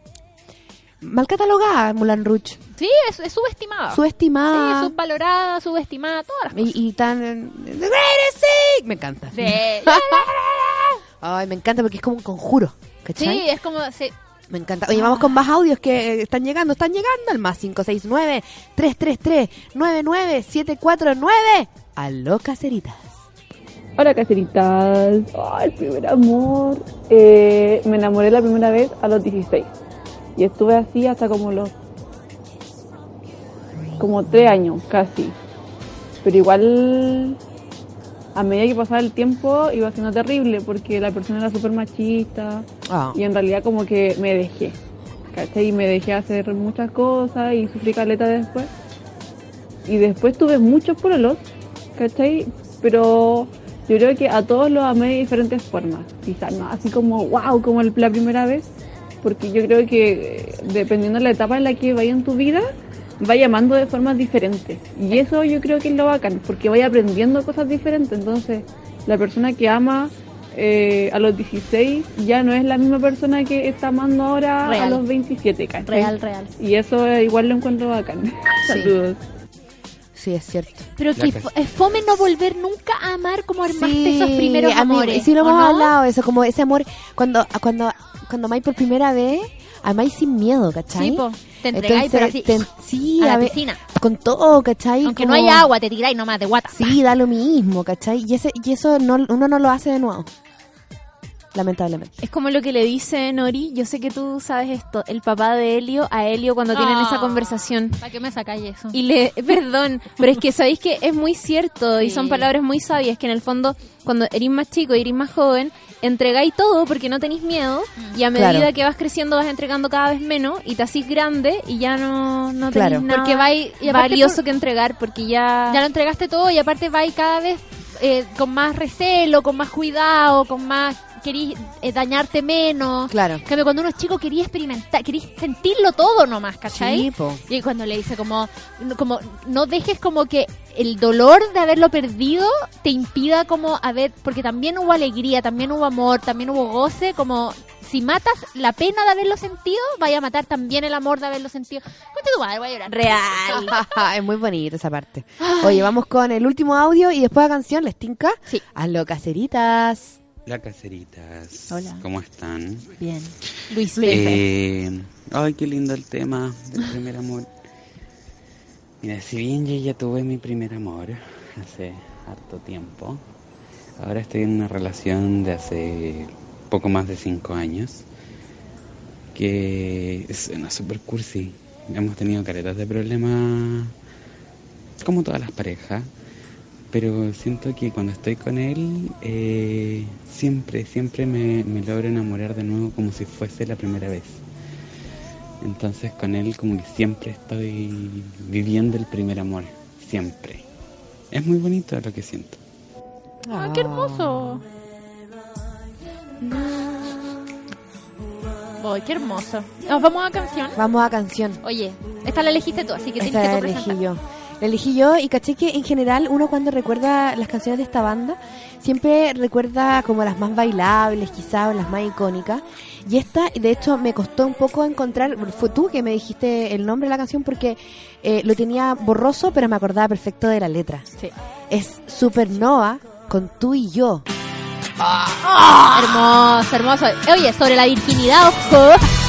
mal catalogada Mulan Rouge. Sí, es, es subestimada. Subestimada. Sí, subvalorada, subestimada, todas las cosas. y, y tan... The greatest thing. Me encanta. Sí, [LAUGHS] Ay, me encanta porque es como un conjuro. ¿Cachai? sí, es como... sí. Me encanta. Oye, vamos con más audios que eh, están llegando, están llegando al más 569-333-99749. Aló, caseritas. Hola caseritas, Ay, el primer amor. Eh, me enamoré la primera vez a los 16 y estuve así hasta como los como tres años casi. Pero igual a medida que pasaba el tiempo iba siendo terrible porque la persona era súper machista Ah, y en realidad como que me dejé. ¿Cachai? Y me dejé hacer muchas cosas y sufrí caleta después. Y después tuve muchos pololos, ¿cachai? Pero yo creo que a todos los amé de diferentes formas. Quizás no así como wow, como el- la primera vez. Porque yo creo que eh, dependiendo de la etapa en la que vaya en tu vida, vaya amando de formas diferentes. Y eso yo creo que es lo bacán, porque vaya aprendiendo cosas diferentes. Entonces, la persona que ama eh, a los 16 ya no es la misma persona que está amando ahora a los 27, ¿cachai? Real, real. Y eso eh, igual lo encuentro bacán. [LAUGHS] Saludos. sí, es cierto. Pero que es fome no volver nunca a amar como armaste Sí, esos primeros mí- amores. Sí, lo ¿o hemos no? hablado, eso, como ese amor, cuando, cuando, cuando amáis por primera vez, amáis sin miedo, ¿cachai? Sí, po. Te entregáis, pero así, te- sí, a la ver, piscina. con todo, ¿cachai? Aunque Como- no haya agua, te tiráis nomás de guata. Sí, da lo mismo, ¿cachai? Y, ese, y eso no, uno no lo hace de nuevo. Lamentablemente. Es como lo que le dice Nori, yo sé que tú sabes esto, el papá de Helio a Helio cuando tienen esa Ah. conversación. ¿Para qué me sacáis eso? Y le, [LAUGHS] perdón, pero es que sabéis que es muy cierto y son palabras muy sabias que en el fondo cuando eres más chico y eres más joven, entregáis todo porque no tenéis miedo y a medida Claro. que vas creciendo vas entregando cada vez menos y te hacís grande y ya no, no Claro. tenéis nada Porque vais- y valioso por- que entregar porque ya... Ya lo entregaste todo y aparte vais cada vez eh, con más recelo, con más cuidado, con más... Querís eh, dañarte menos. Claro. Cambio, cuando uno es chico quería experimentar, quería sentirlo todo nomás, ¿cachai? Sí, po. Y cuando le dice como, como, no dejes como que el dolor de haberlo perdido te impida como haber, porque también hubo alegría, también hubo amor, también hubo goce, como si matas la pena de haberlo sentido, vaya a matar también el amor de haberlo sentido. Cuéntate tu madre, voy a llorar. Real. [LAUGHS] es muy bonita esa parte. Oye, vamos con el último audio y después la canción, ¿les tinca? Sí. Hazlo, caseritas. Hola caseritas, Hola. ¿cómo están? Bien. Luis Eh, ay, qué lindo el tema del primer amor. Mira, si bien yo ya tuve mi primer amor hace harto tiempo, ahora estoy en una relación de hace poco más de cinco años que es una super cursi. Hemos tenido caretas de problemas como todas las parejas, pero siento que cuando estoy con él eh, siempre, siempre me, me logro enamorar de nuevo como si fuese la primera vez. Entonces con él como que siempre estoy viviendo el primer amor, siempre. Es muy bonito lo que siento. ¡Ah, qué hermoso! Ay, qué hermoso. Nos vamos a canción. Vamos a canción. Oye, esta la elegiste tú, así que Esta tienes la que tú elegí presentar. yo. La elegí yo y caché que en general uno cuando recuerda las canciones de esta banda siempre recuerda como las más bailables quizás o las más icónicas y esta de hecho me costó un poco encontrar, fue tú que me dijiste el nombre de la canción porque eh, lo tenía borroso pero me acordaba perfecto de la letra. Sí. Es Supernova con tú y yo. Hermoso, hermoso. Oye, sobre la virginidad, ojo.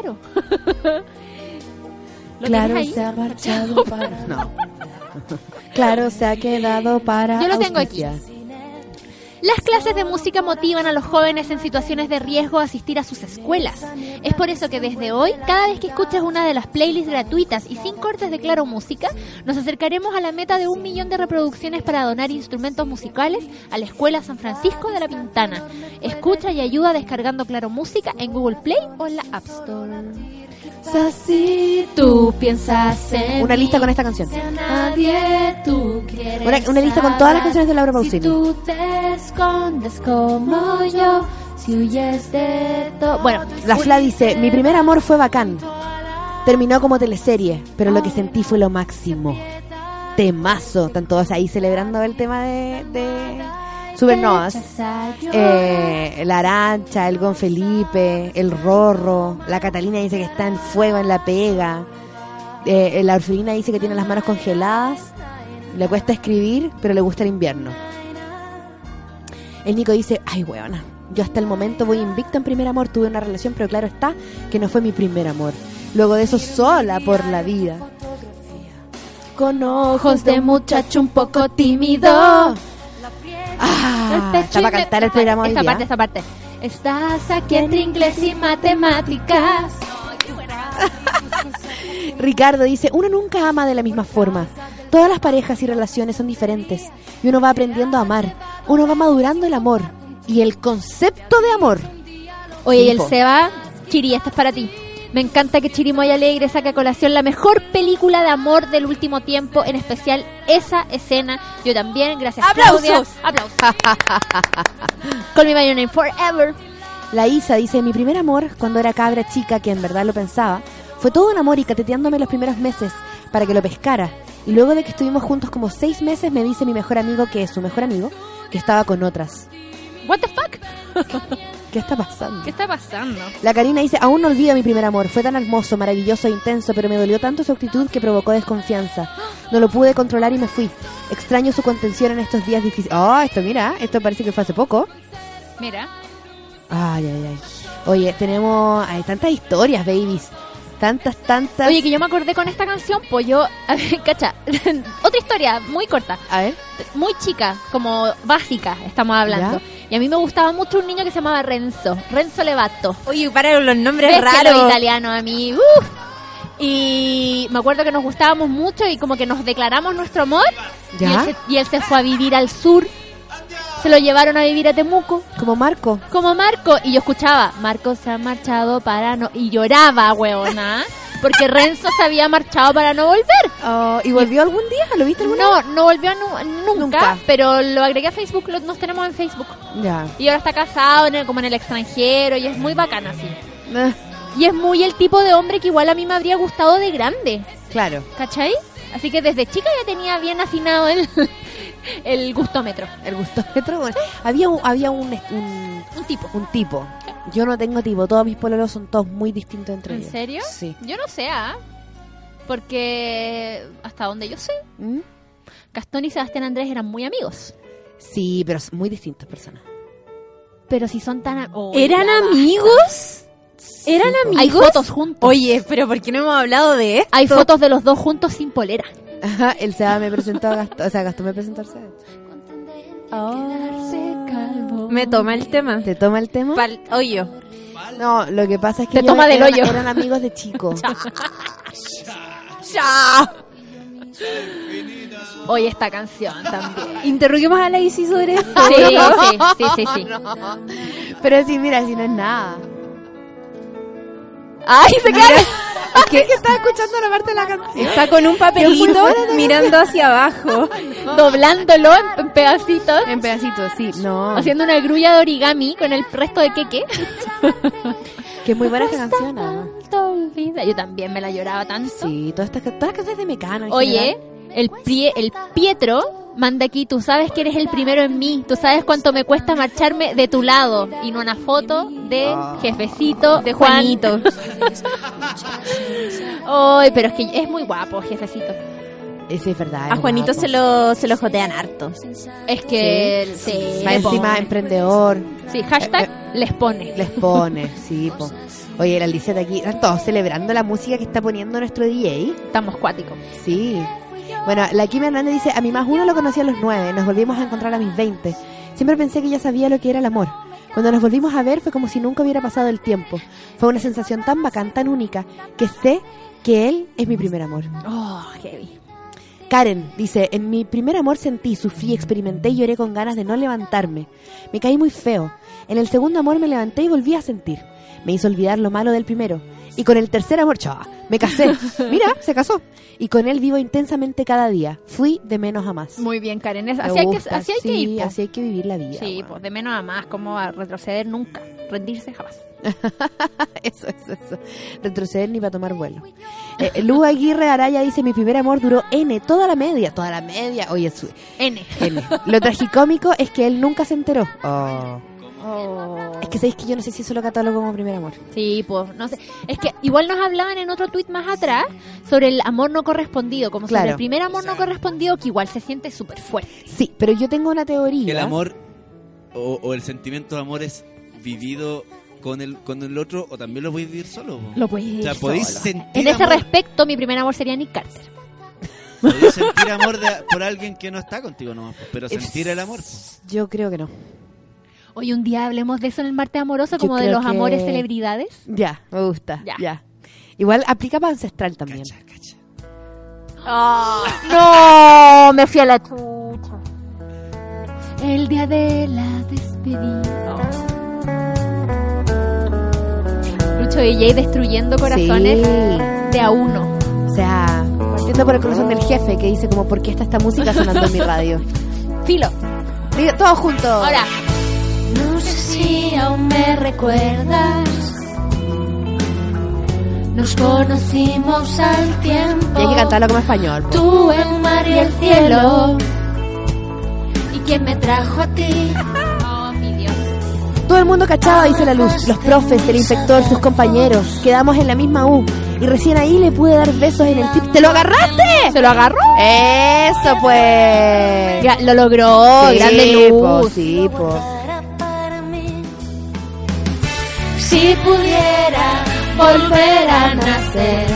Claro. [LAUGHS] ¿Lo Claro, ahí? se ha marchado [LAUGHS] para... No. [LAUGHS] Claro, se ha quedado para Yo lo tengo aquí. Las clases de música motivan a los jóvenes en situaciones de riesgo a asistir a sus escuelas. Es por eso que desde hoy, cada vez que escuches una de las playlists gratuitas y sin cortes de Claro Música, nos acercaremos a la meta de un millón de reproducciones para donar instrumentos musicales a la Escuela San Francisco de la Pintana. Escucha y ayuda descargando Claro Música en Google Play o en la App Store. Si tú piensas en Una lista con esta canción. nadie, tú quieres Una, una lista con todas las canciones de Laura Si Pausini. tú te escondes como yo, si huyes de todo. Bueno, La Fla dice, mi primer amor fue bacán. Terminó como teleserie, pero lo que sentí fue lo máximo. Temazo. Están todos ahí celebrando el tema de, de Supernovas. Eh, la Arancha, el Gon Felipe, el Rorro. La Catalina dice que está en fuego en la pega. Eh, la Orfelina dice que tiene las manos congeladas. Le cuesta escribir, pero le gusta el invierno. El Nico dice, ay, weona, yo hasta el momento voy invicta en primer amor, tuve una relación, pero claro está que no fue mi primer amor. Luego de eso, sola por la vida. Con ojos de muchacho un poco tímido. Ah, está para cantar el programa hoy Esta día. parte, esta parte. Estás aquí entre inglés y matemáticas. [LAUGHS] Ricardo dice, uno nunca ama de la misma forma. Todas las parejas y relaciones son diferentes y uno va aprendiendo a amar. Uno va madurando el amor y el concepto de amor. Oye, y el. Seba, Chiri, esta es para ti. Me encanta que Chirimoy Alegre saque a colación la mejor película de amor del último tiempo, en especial esa escena. Yo también, gracias ¡Aplausos! Claudia. Aplausos. [LAUGHS] Call me by your name forever. La Isa dice, mi primer amor, cuando era cabra chica, que en verdad lo pensaba, fue todo un amor y cateteándome los primeros meses para que lo pescara. Y luego de que estuvimos juntos como seis meses, me dice mi mejor amigo, que es su mejor amigo, que estaba con otras. What the fuck? ¿Qué está pasando? ¿Qué está pasando? La Karina dice, aún no olvido mi primer amor. Fue tan hermoso, maravilloso e intenso, pero me dolió tanto su actitud que provocó desconfianza. No lo pude controlar y me fui. Extraño su contención en estos días difíciles. Oh, esto mira, esto parece que fue hace poco. Mira. Ay, ay, ay. Oye, tenemos... Hay tantas historias, babies. Tantas, tantas... Oye, que yo me acordé con esta canción, pues yo, a ver, [LAUGHS] cacha, [LAUGHS] otra historia muy corta, A ver. muy chica, como básica, estamos hablando. Y a mí me gustaba mucho un niño que se llamaba Renzo, Renzo Levato. Oye, para los nombres ¿Ves que lo raros. italiano a mí? ¡Uf! Y me acuerdo que nos gustábamos mucho y como que nos declaramos nuestro amor. Y ¿Ya? él, se, y él se fue a vivir al sur. Se lo llevaron a vivir a Temuco. Como Marco. Como Marco. Y yo escuchaba, Marco se ha marchado para no... Y lloraba, weona. Porque Renzo se había marchado para no volver. Oh, ¿Y volvió algún día? ¿Lo viste alguna No, no volvió nu- nunca, Nunca. pero lo agregué a Facebook, lo- nos tenemos en Facebook. vez? Ya. Y ahora está casado en el- como en el extranjero y es muy bacana así. Eh, Y es muy el tipo de hombre que igual a mí me habría gustado de grande, claro. ¿cachai? Así que desde chica ya tenía bien afinado el, [LAUGHS] el gustómetro. El gustómetro. Bueno, había un, había un, un, Un tipo. un tipo. Yo no tengo tipo. Todos mis pololos son todos muy distintos entre ¿En ellos. serio? Sí. Yo no sé, ¿ah? Porque hasta donde yo sé, ¿Mm? Gastón y Sebastián Andrés eran muy amigos. Sí, pero son muy distintas personas. Pero si son tan... oh, ¿Eran ya amigos? ¿Eran Hay amigos? fotos juntos. Oye, pero ¿por qué no hemos hablado de esto? Hay fotos de los dos juntos sin polera. Ajá, el Seba me presentó a Gastón. O sea, Gastón me presentó al Seba. Me toma el tema. ¿Te toma el tema? Pal hoyo. No, lo que pasa es que Te toma del eran, hoyo. eran amigos de chico. [LAUGHS] ¡Ya! Oye, esta canción también. Interroguemos a la Isi sobre esto. Sí, sí, sí, sí, sí. [LAUGHS] Pero sí, mira, si no es nada. ¡Ay, se queda! [LAUGHS] Es que estaba escuchando la parte de la canción. Está con un papelito mirando hacia abajo. [LAUGHS] doblándolo en, pedacitos, En pedacitos, sí. No. haciendo una grulla de origami con el resto de queque. [LAUGHS] Que es muy buena esta canción, además. Yo también me la lloraba tanto. Sí, todas, estas, todas las canciones de Mecano. Oye, general. el, prie- el Pietro manda aquí, tú sabes que eres el primero en mí, tú sabes cuánto me cuesta marcharme de tu lado. Y no una foto de jefecito, de Juanito. [LAUGHS] Ay, pero es que es muy guapo, jefecito. Ese es verdad. A Juanito guapo. se lo, se lo jotean harto. Es que, sí, Más encima emprendedor. Sí, hashtag Eh, les pone. Les pone, sí, po. Oye, la Alicia de aquí, están todos celebrando la música que está poniendo nuestro DJ. Estamos cuáticos. Sí. Bueno, la Kim Hernández dice, a mi más uno lo conocí a los nueve, nos volvimos a encontrar a mis 20. Siempre pensé que ya sabía lo que era el amor. Cuando nos volvimos a ver fue como si nunca hubiera pasado el tiempo. Fue una sensación tan bacán, tan única, que sé que él es mi primer amor. Oh, heavy. Karen dice, en mi primer amor sentí, sufrí, experimenté y lloré con ganas de no levantarme. Me caí muy feo. En el segundo amor me levanté y volví a sentir. Me hizo olvidar lo malo del primero. Y con el tercer amor, chava, me casé. [LAUGHS] Mira, se casó. Y con él vivo intensamente cada día. Fui de menos a más. Muy bien, Karen. Es- así, hay que, así hay que sí, ir. po. así hay que vivir la vida. Sí, pues de menos a más, como a retroceder nunca, rendirse jamás. [LAUGHS] eso, eso, eso. Retroceder ni para tomar vuelo. Eh, Lu Aguirre Araya dice, mi primer amor duró N, toda la media, toda la media. Oye, su, N. N. Lo tragicómico es que él nunca se enteró. Oh. Oh. Es que sabéis que yo no sé si eso lo catalogo como primer amor. Sí, pues no sé. Es que igual nos hablaban en otro tuit más atrás sobre el amor no correspondido, como sobre Claro. el primer amor no correspondido que igual se siente súper fuerte. Sí, pero yo tengo una teoría. El amor o, o el sentimiento de amor es vivido con el, con el otro o también lo podéis vivir solo. Lo podéis O sea, vivir podéis solo. sentir En ese amor, respecto, mi primer amor sería Nick Carter. [LAUGHS] podéis sentir amor de- por alguien que no está contigo nomás, pero sentir el amor. Yo creo que no. Hoy un día hablemos de eso en el martes amoroso, Yo como de los que- amores celebridades. Ya, me gusta. Ya. Ya. Igual aplica para ancestral también. Cacha, cacha. No, me fui a la chucha. El día de la despedida. Lucho DJ destruyendo corazones Sí. de a uno. O sea, partiendo por el corazón del jefe que dice como, ¿por qué está esta música sonando en mi radio? [LAUGHS] Filo. Todos juntos. Ahora, No sé si aún me recuerdas. Nos conocimos al tiempo. Y hay que cantarlo como español. Tú el mar y el cielo. ¿Y quién me trajo a ti? oh, mi Dios. Todo el mundo cachaba, dice la luz. Los profes, el inspector, sus compañeros. Quedamos en la misma U. Y recién ahí le pude dar besos en el tip. ¿Te lo agarraste? ¿Se lo agarró? Eso pues. Lo logró, Sí, grande po, luz. sí, po. Si pudiera volver a nacer.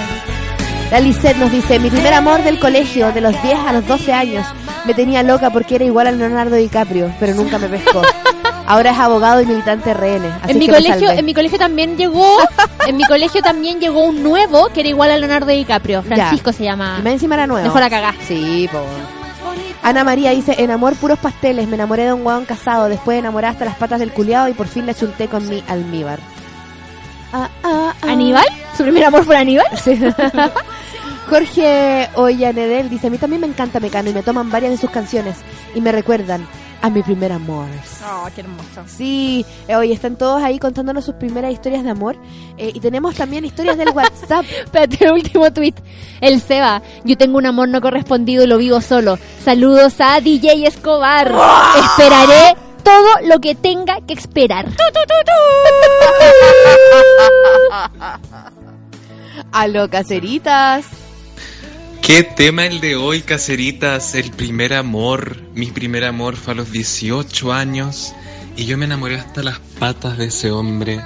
La Lisette nos dice, mi primer amor del colegio, de los 10 a los 12 años, me tenía loca porque era igual a Leonardo DiCaprio, pero nunca me pescó. Ahora es abogado y militante RN. Así En mi que colegio, en mi colegio también llegó, en mi colegio también llegó un nuevo que era igual a Leonardo DiCaprio. Francisco se llama. Y más encima era nuevo. Dejó la cagá. Sí, po. Ana María dice, en amor puros pasteles, me enamoré de un hueón casado, después enamoré hasta las patas del culiao y por fin la chunté con mi almíbar. Ah, ah, ah. ¿Aníbal? ¿Su primer amor fue Aníbal? Sí. [LAUGHS] Jorge Ollanedel dice, a mí también me encanta Mecano y me toman varias de sus canciones y me recuerdan a mi primer amor. Oh, qué hermoso. Sí, eh, oye, están todos ahí contándonos sus primeras historias de amor eh, y tenemos también historias del WhatsApp. [LAUGHS] Espérate, el último tweet. El Seba. Yo tengo un amor no correspondido y lo vivo solo. Saludos a DJ Escobar. Esperaré todo lo que tenga que esperar. [LAUGHS] Aló, caseritas. ¿Qué tema el de hoy, caseritas? El primer amor. Mi primer amor fue a los 18 años y yo me enamoré hasta las patas de ese hombre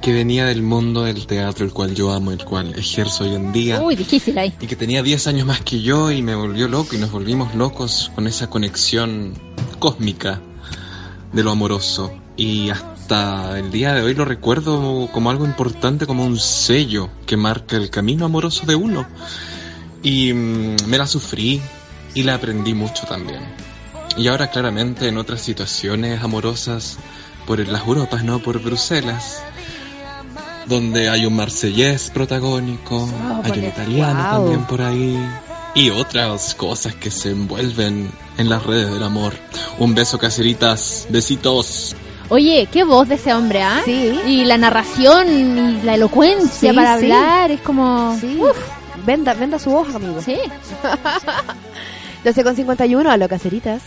que venía del mundo del teatro, el cual yo amo, el cual ejerzo hoy en día. Uy, difícil ahí. Y que tenía 10 años más que yo y me volvió loco y nos volvimos locos con esa conexión cósmica de lo amoroso. Y hasta el día de hoy lo recuerdo como algo importante, como un sello que marca el camino amoroso de uno. Y mm, me la sufrí y la aprendí mucho también. Y ahora claramente en otras situaciones amorosas por las Europas, no por Bruselas, donde hay un marsellés protagónico, hay un italiano Wow. también por ahí, y otras cosas que se envuelven en las redes del amor. Un beso, caseritas, besitos. Oye, qué voz de ese hombre, ¿ah? Sí. Y la narración y la elocuencia Sí, para sí. hablar es como... Sí. Venda, venda su voz, amigo. Sí. [LAUGHS] 12 con 51, aló, caseritas.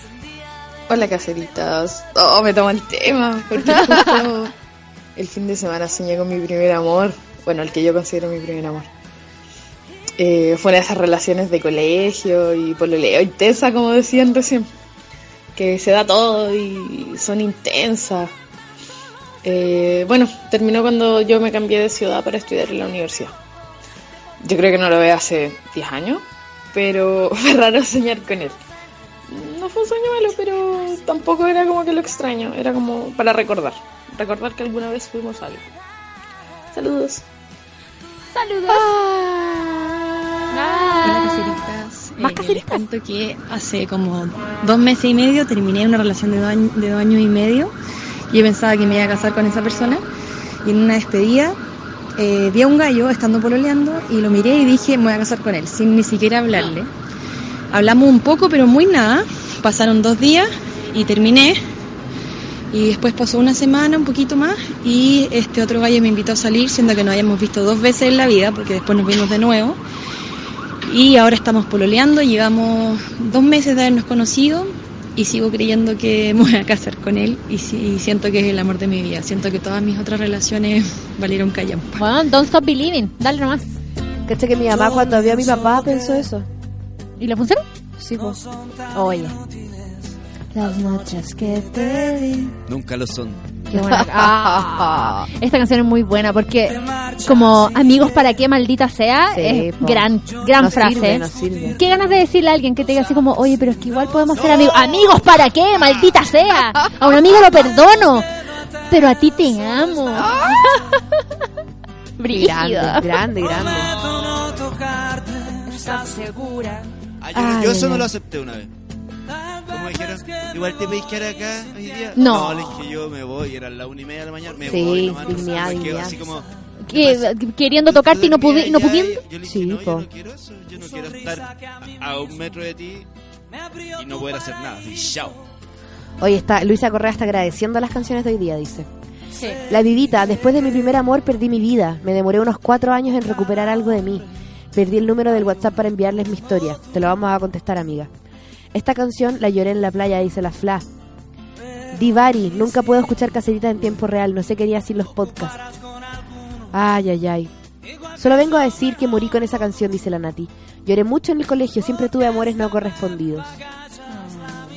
Hola caseritas. Oh, me tomo el tema. Porque justo [LAUGHS] el fin de semana soñé con mi primer amor. Bueno, el que yo considero mi primer amor. Eh, fue una de esas relaciones de colegio y pololeo intensa, como decían recién. Que se da todo y son intensas. Eh, bueno, terminó cuando yo me cambié de ciudad para estudiar en la universidad. Yo creo que no lo veo hace 10 años, pero [LAUGHS] fue raro soñar con él. No fue un sueño malo, pero tampoco era como que lo extraño, era como para recordar. Recordar que alguna vez fuimos algo. Saludos. Saludos. Hola, Eh, les cuento que hace como dos meses y medio terminé una relación de dos, años, de dos años y medio. Yo pensaba que me iba a casar con esa persona. Y en una despedida eh, vi a un gallo estando pololeando y lo miré y dije, me voy a casar con él, sin ni siquiera hablarle. Hablamos un poco, pero muy nada. Pasaron dos días y terminé. Y después pasó una semana, un poquito más, y este otro gallo me invitó a salir, siendo que nos habíamos visto dos veces en la vida, porque después nos vimos de nuevo. Y ahora estamos pololeando, llevamos dos meses de habernos conocido y sigo creyendo que [LAUGHS] me voy a casar con él y, sí- y siento que es el amor de mi vida. Siento que todas mis otras relaciones [LAUGHS] valieron callampa. Bueno, don't stop believing. Dale nomás. ¿Caché que mi mamá cuando vio a mi papá pensó eso? ¿Y le funcionó? Sí, pues. Oye. Las noches que te di. Nunca lo son. Qué buena. Ah, esta canción es muy buena porque como amigos para qué maldita sea Sí, es po. gran gran No frase. sirve, no sirve. Qué ganas de decirle a alguien que te diga así como, "Oye, pero es que igual podemos ser amigos." Amigos para qué, maldita sea. A un amigo lo perdono, pero a ti te amo. [LAUGHS] Grande, grande, grande. Yo, Ay, yo eso no lo acepté una vez. Como dijeron, igual te pedís quedar acá hoy día. No. le dije yo me voy, eran las una y media de la mañana, me Sí, voy nomás. dignidad, me quedo dignidad. así como, Que- queriendo tocarte y no, pudi- no pudiendo. yo le dije, Sí, no, yo no quiero eso, yo no quiero estar a, a un metro de ti y no poder hacer nada, así, chao. Oye, está, Luisa Correa está agradeciendo las canciones de hoy día, dice. Sí. La vivita, después de mi primer amor perdí mi vida. Me demoré unos cuatro años en recuperar algo de mí. Perdí el número del WhatsApp para enviarles mi historia. Te lo vamos a contestar, amiga. Esta canción la lloré en la playa, dice la Fla. Divari, nunca puedo escuchar caseritas en tiempo real. No sé qué haría sin los podcasts. Ay, ay, ay. Solo vengo a decir que morí con esa canción, dice la Nati. Lloré mucho en el colegio, siempre tuve amores no correspondidos.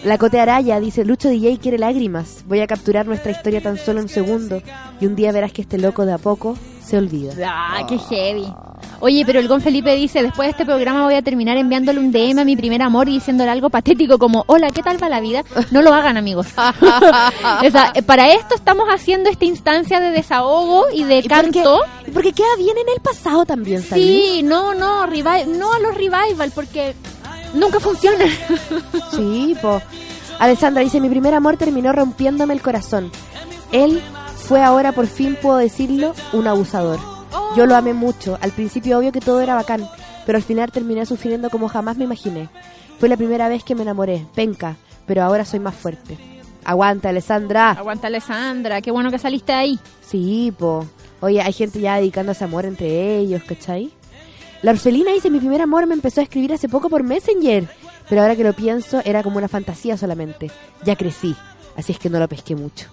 La Cote Araya dice, Lucho DJ quiere lágrimas. Voy a capturar nuestra historia tan solo un segundo y un día verás que este loco de a poco se olvida. Ah, qué heavy. Oye, pero el Gon Felipe dice, después de este programa voy a terminar enviándole un DM a mi primer amor y diciéndole algo patético como, hola, ¿qué tal va la vida? No lo hagan, amigos. [LAUGHS] o sea, eh, para esto estamos haciendo esta instancia de desahogo y de canto. Y porque queda bien en el pasado también, ¿sabes? Sí, no, no, revi- no a los revival porque nunca funciona. [LAUGHS] Sí, po. Alessandra dice, mi primer amor terminó rompiéndome el corazón. Él fue ahora, por fin puedo decirlo, un abusador. Yo lo amé mucho. Al principio obvio que todo era bacán, pero al final terminé sufriendo como jamás me imaginé. Fue la primera vez que me enamoré. Penca, pero ahora soy más fuerte. Aguanta, Alessandra. Aguanta, Alessandra, qué bueno que saliste ahí. Sí, po. Oye, hay gente ya dedicándose amor entre ellos, ¿cachai? La Orfelina dice, mi primer amor me empezó a escribir hace poco por Messenger, pero ahora que lo pienso era como una fantasía solamente. Ya crecí, así es que no lo pesqué mucho.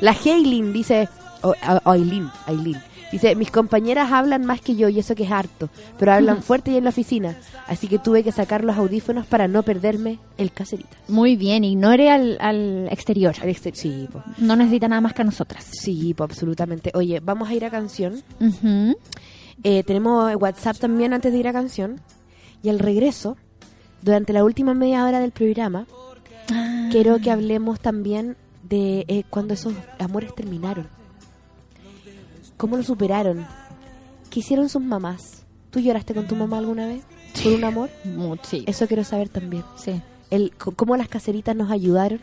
La Haylin dice, o Aileen, Aileen, dice, mis compañeras hablan más que yo y eso que es harto, pero hablan fuerte y en la oficina, así que tuve que sacar los audífonos para no perderme el caserita. Muy bien, ignore al, al exterior. Al exterior, sí, po. No necesita nada más que a nosotras. Sí, po, absolutamente. Oye, vamos a ir a canción. Ujú. Eh, tenemos WhatsApp también antes de ir a canción. Y al regreso, durante la última media hora del programa, quiero que hablemos también de eh, cuando esos amores terminaron. ¿Cómo lo superaron? ¿Qué hicieron sus mamás? ¿Tú lloraste con tu mamá alguna vez? ¿Por un amor? Sí. Eso quiero saber también. Sí. El, ¿Cómo las caseritas nos ayudaron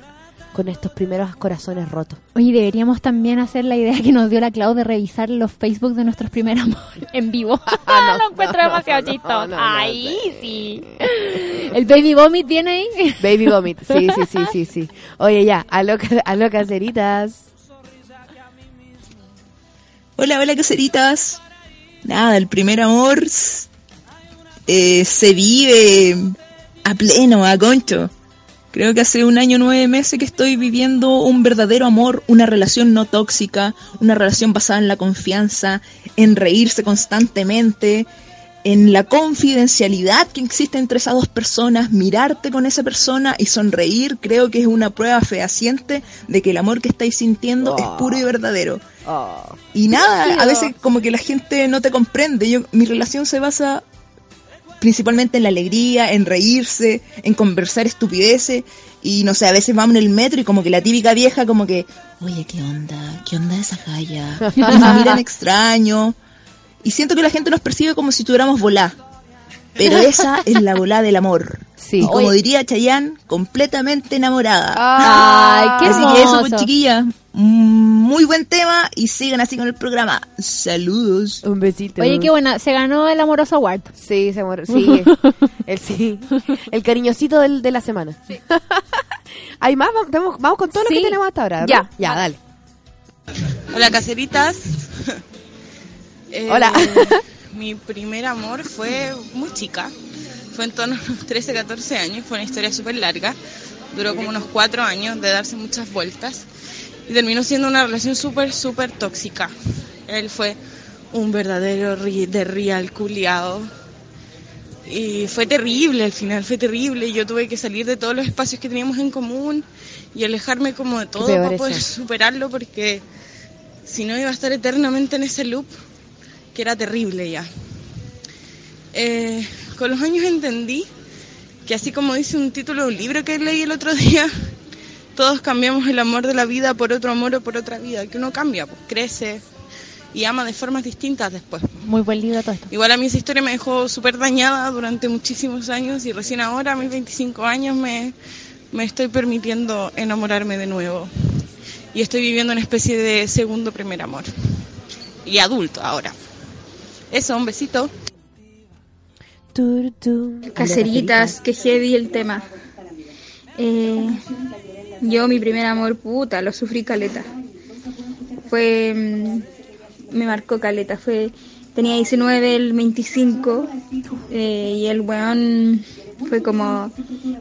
con estos primeros corazones rotos? Oye, deberíamos también hacer la idea que nos dio la Clau de revisar los Facebook de nuestros primeros amores en vivo. [LAUGHS] [LAUGHS] lo encuentro demasiado chistoso. no, no, Ahí sí. [LAUGHS] El baby vomit viene ahí. Baby vomit, sí, sí, sí, sí, sí. Oye, ya, aló, ca- aló caseritas. Hola, hola, caseritas. Nada, el primer amor eh, se vive a pleno, a concho. Creo que hace un año, nueve meses que estoy viviendo un verdadero amor, una relación no tóxica, una relación basada en la confianza, en reírse constantemente, en la confidencialidad que existe entre esas dos personas, mirarte con esa persona y sonreír, creo que es una prueba fehaciente de que el amor que estáis sintiendo es puro y verdadero. Y nada, a veces como que la gente no te comprende. Yo, mi relación se basa principalmente en la alegría, en reírse, en conversar estupideces. Y no sé, a veces vamos en el metro y como que la típica vieja como que, oye, ¿qué onda? ¿Qué onda esa jaya? Me [LAUGHS] miran extraño. Y siento que la gente nos percibe como si tuviéramos volá. Pero esa es la volá del amor. Sí. Y como Oye. diría Chayanne, completamente enamorada. Ay, qué Así que eso, hermoso. pues, chiquillas. mm, Muy buen tema y sigan así con el programa. Saludos. Un besito. Oye, qué buena. Se ganó el Amoroso Award. Sí, se amor- sí. [LAUGHS] el sí. El cariñosito del, de la semana. [LAUGHS] ¿Hay más? Vamos, vamos con todo lo Sí. que tenemos hasta ahora. ¿no? Ya. Ya, dale. Hola, caseritas. Eh, Hola. Mi primer amor fue muy chica. Fue en torno a unos 13, 14 años. Fue una historia súper larga. Duró como unos 4 años de darse muchas vueltas. Y terminó siendo una relación súper, súper tóxica. Él fue un verdadero de real culiao. Y fue terrible al final, fue terrible. Yo tuve que salir de todos los espacios que teníamos en común y alejarme como de todo para poder eso. superarlo porque si no iba a estar eternamente en ese loop que era terrible ya. Eh, con los años entendí que así como dice un título de un libro que leí el otro [LAUGHS] día, todos cambiamos el amor de la vida por otro amor o por otra vida, que uno cambia, pues crece y ama de formas distintas después. Muy buen libro todo esto. Igual a mí esa historia me dejó súper dañada durante muchísimos años y recién ahora, a mis 25 años, me, me estoy permitiendo enamorarme de nuevo. Y estoy viviendo una especie de segundo primer amor. Y adulto ahora. Eso, un besito. Caseritas, que heavy el tema. Eh, yo, mi primer amor, puta, lo sufrí caleta. Fue. mm, me marcó caleta. Fue. Tenía 19, el 25. eh, y el weón fue como.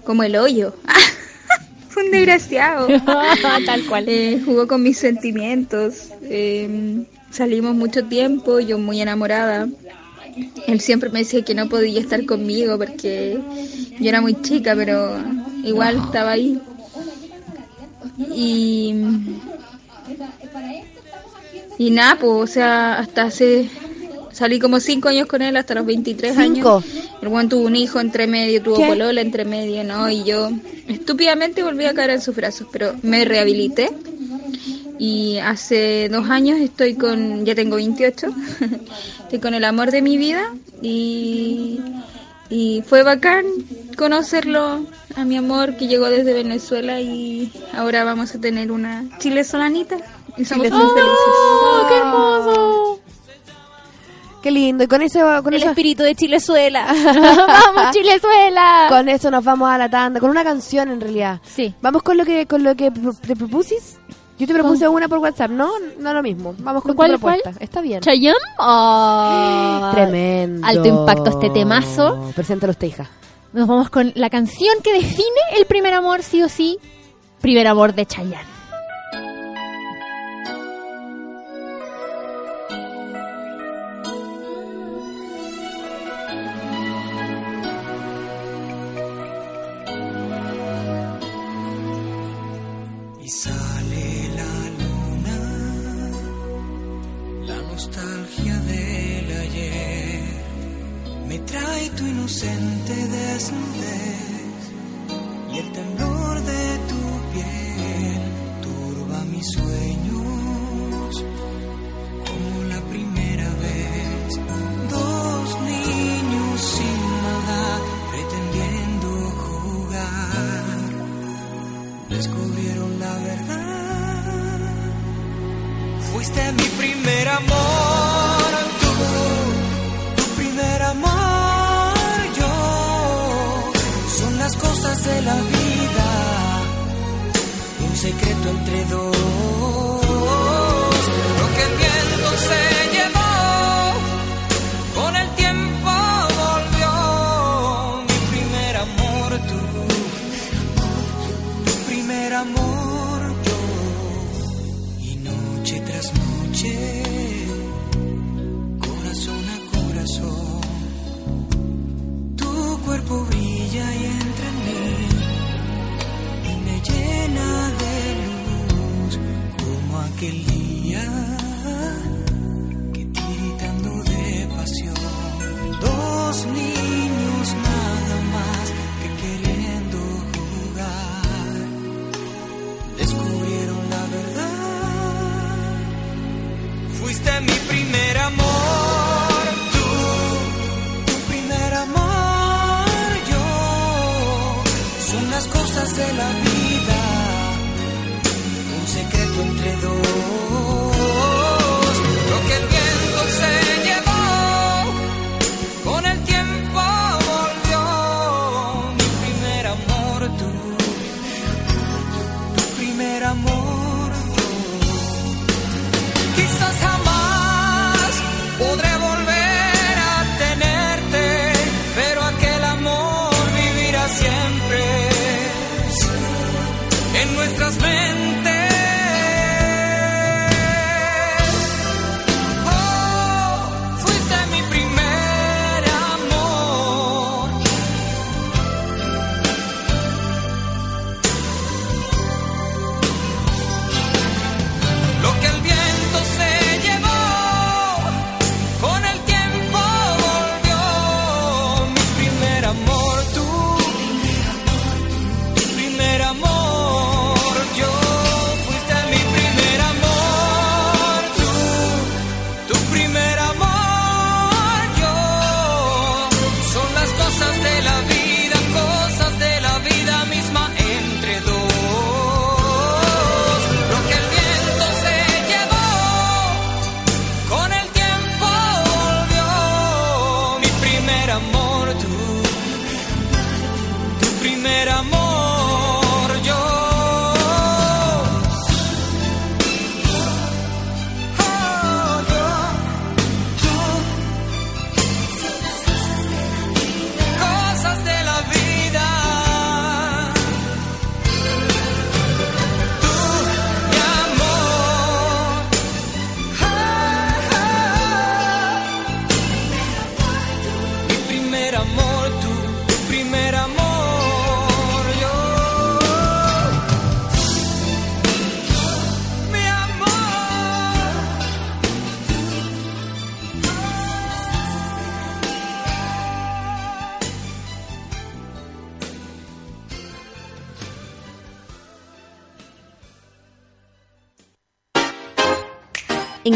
como el hoyo. [LAUGHS] fue un desgraciado. [LAUGHS] Tal cual. Eh, jugó con mis sentimientos. eh, salimos mucho tiempo, yo muy enamorada. Él siempre me decía que no podía estar conmigo porque yo era muy chica, pero igual estaba ahí. Y, y nada, pues, o sea, hasta hace. Salí como cinco años con él, hasta los 23 ¿Cinco? años. El buen tuvo un hijo entre medio, tuvo ¿Qué? polola entre medio, ¿no? Y yo estúpidamente volví a caer en sus brazos, pero me rehabilité. Y hace dos años estoy con, ya tengo 28, [LAUGHS] estoy con el amor de mi vida y, y fue bacán conocerlo a mi amor que llegó desde Venezuela y ahora vamos a tener una chile solanita y somos Chile muy felices. ¡Oh, qué hermoso! Qué lindo. Y con eso, con El eso, espíritu de Chilezuela. [LAUGHS] ¡Vamos, Chilezuela! con eso nos vamos a la tanda, con una canción en realidad. Sí. Vamos con lo que, con lo que te propusiste. Yo te propuse una por WhatsApp, no, no lo mismo. Vamos con ¿Cuál, tu propuesta. Está bien. ¿Chayam? Oh, [GASPS] Tremendo. Alto impacto este temazo. Preséntalo usted, hija. Nos vamos con la canción que define el primer amor, sí o sí. Primer amor de Chayanne.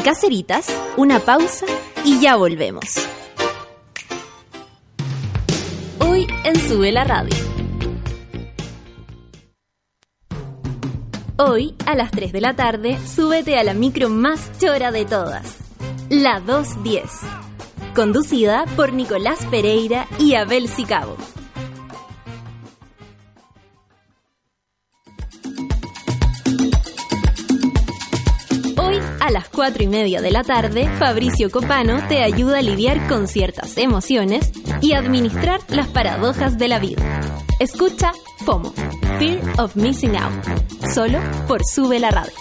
En Caseritas, una pausa y ya volvemos. Hoy en Sube la Radio. Hoy, a las 3 de la tarde, súbete a la micro más chora de todas, la 210, conducida por Nicolás Pereira y Abel Sicabo. Las 4 y media de la tarde, Fabricio Copano te ayuda a lidiar con ciertas emociones y administrar las paradojas de la vida. Escucha FOMO, Fear of Missing Out, solo por Sube la Radio.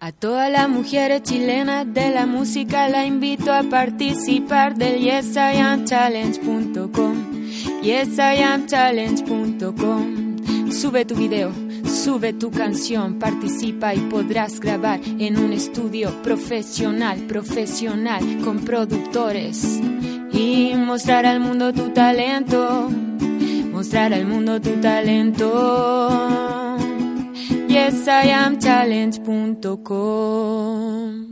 A todas las mujeres chilenas de la música la invito a participar del yesiamchallenge.com yesiamchallenge.com Sube tu video, sube tu canción, participa y podrás grabar en un estudio profesional, profesional, con productores. Y mostrar al mundo tu talento, mostrar al mundo tu talento. Yesiamchallenge.com ¿Has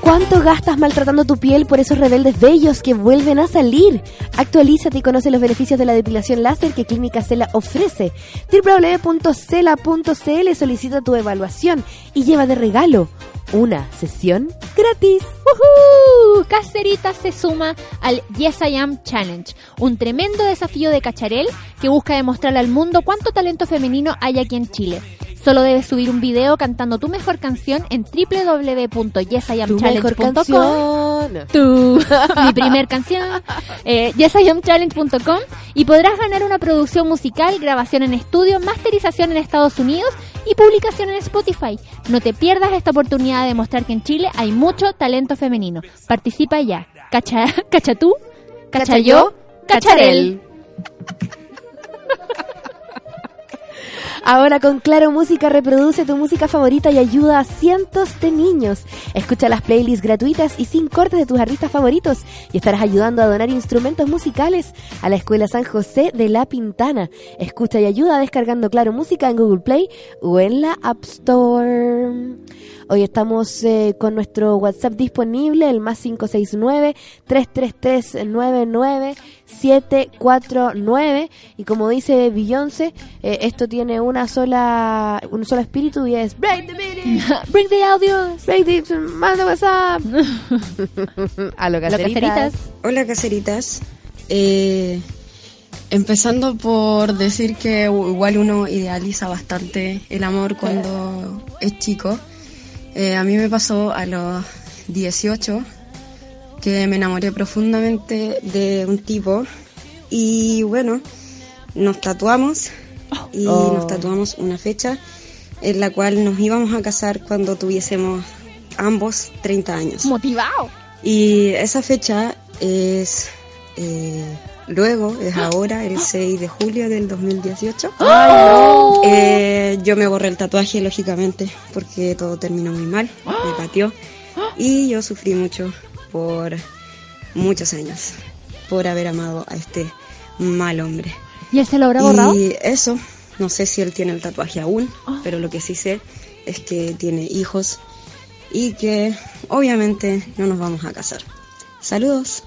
Cuánto gastas maltratando tu piel por esos rebeldes bellos que vuelven a salir? Actualízate y conoce los beneficios de la depilación láser que Clínica Cela ofrece. www.cela.cl solicita tu evaluación y lleva de regalo una sesión gratis. ¡Woohoo! Caseritas se suma al Yes I Am Challenge, un tremendo desafío de cacharel que busca demostrarle al mundo cuánto talento femenino hay aquí en Chile. Solo debes subir un video cantando tu mejor canción en www.yesiamchallenge.com. Tu, [LAUGHS] mi primer canción, eh, yesiamchallenge.com y podrás ganar una producción musical, grabación en estudio, masterización en Estados Unidos y publicación en Spotify. No te pierdas esta oportunidad de demostrar que en Chile hay mucho talento femenino. Participa ya. Cacha, cacha tú, cacha yo, cacharel. Ahora con Claro Música reproduce tu música favorita y ayuda a cientos de niños. Escucha las playlists gratuitas y sin cortes de tus artistas favoritos y estarás ayudando a donar instrumentos musicales a la Escuela San José de La Pintana. Escucha y ayuda descargando Claro Música en Google Play o en la App Store. Hoy estamos eh, con nuestro WhatsApp disponible, el más 569-333-99-749. Y como dice Beyoncé, eh, esto tiene una sola, un solo espíritu y es Break the meeting. Bring the audios. [LAUGHS] Break the, manda WhatsApp. [LAUGHS] a lo caseritas. Hola caseritas. Eh, empezando por decir que igual uno idealiza bastante el amor cuando es chico. Eh, a mí me pasó a los 18 que me enamoré profundamente de un tipo y bueno, nos tatuamos y Oh. nos tatuamos una fecha en la cual nos íbamos a casar cuando tuviésemos ambos 30 años. Motivado. Y esa fecha es eh, luego, es ahora, el 6 de julio del 2018. ¡Ay, no! Eh, yo me borré el tatuaje, lógicamente, porque todo terminó muy mal, me pateó. Y yo sufrí mucho por muchos años, por haber amado a este mal hombre. ¿Y él se lo habrá borrado? Y eso, no sé si él tiene el tatuaje aún, pero lo que sí sé es que tiene hijos y que obviamente no nos vamos a casar. Saludos.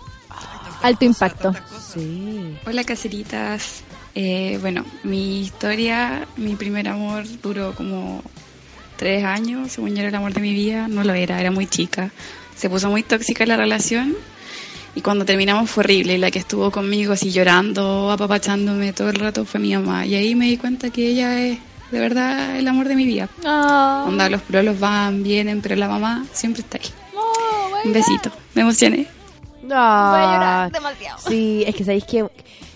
Alto impacto. Sí. Hola caseritas. Eh, bueno, mi historia, mi primer amor duró como tres años, según yo era el amor de mi vida, no lo era, era muy chica. Se puso muy tóxica la relación y cuando terminamos fue horrible. Y la que estuvo conmigo así llorando, apapachándome todo el rato fue mi mamá. Y ahí me di cuenta que ella es de verdad el amor de mi vida. Ah. Onda, los prolos van, vienen, pero la mamá siempre está ahí. Un besito, me emocioné. Ah, demasiado. Sí, es que sabéis que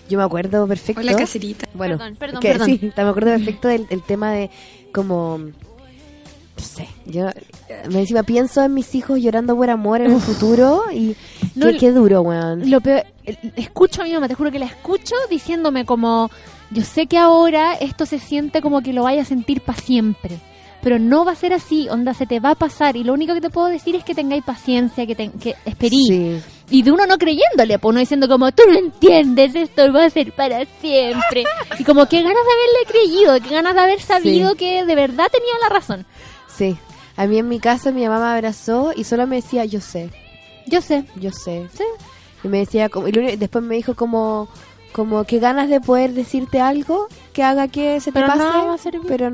yo me acuerdo perfecto. Hola, caserita. Bueno, Perdón, perdón, que perdón. [LAUGHS] sí, me acuerdo perfecto del el tema de como no sé, yo me encima pienso en mis hijos llorando por amor en el futuro y No, qué, qué duro, weón. Lo peor, escucho a mi mamá, te juro que la escucho diciéndome como, yo sé que ahora esto se siente como que lo vaya a sentir para siempre, pero no va a ser así, onda, se te va a pasar y lo único que te puedo decir es que tengáis paciencia, que, te, que esperí. Sí. Y de uno no creyéndole, pues uno diciendo como, tú no entiendes, esto va a ser para siempre. [LAUGHS] y como que ganas de haberle creído, que ganas de haber sabido Sí. que de verdad tenía la razón. Sí. A mí en mi casa mi mamá me abrazó y solo me decía, yo sé. Yo sé. Yo sé. Y me decía, como, y después me dijo como, como que ganas de poder decirte algo que haga que se te Pero pase, nada va a servir. pero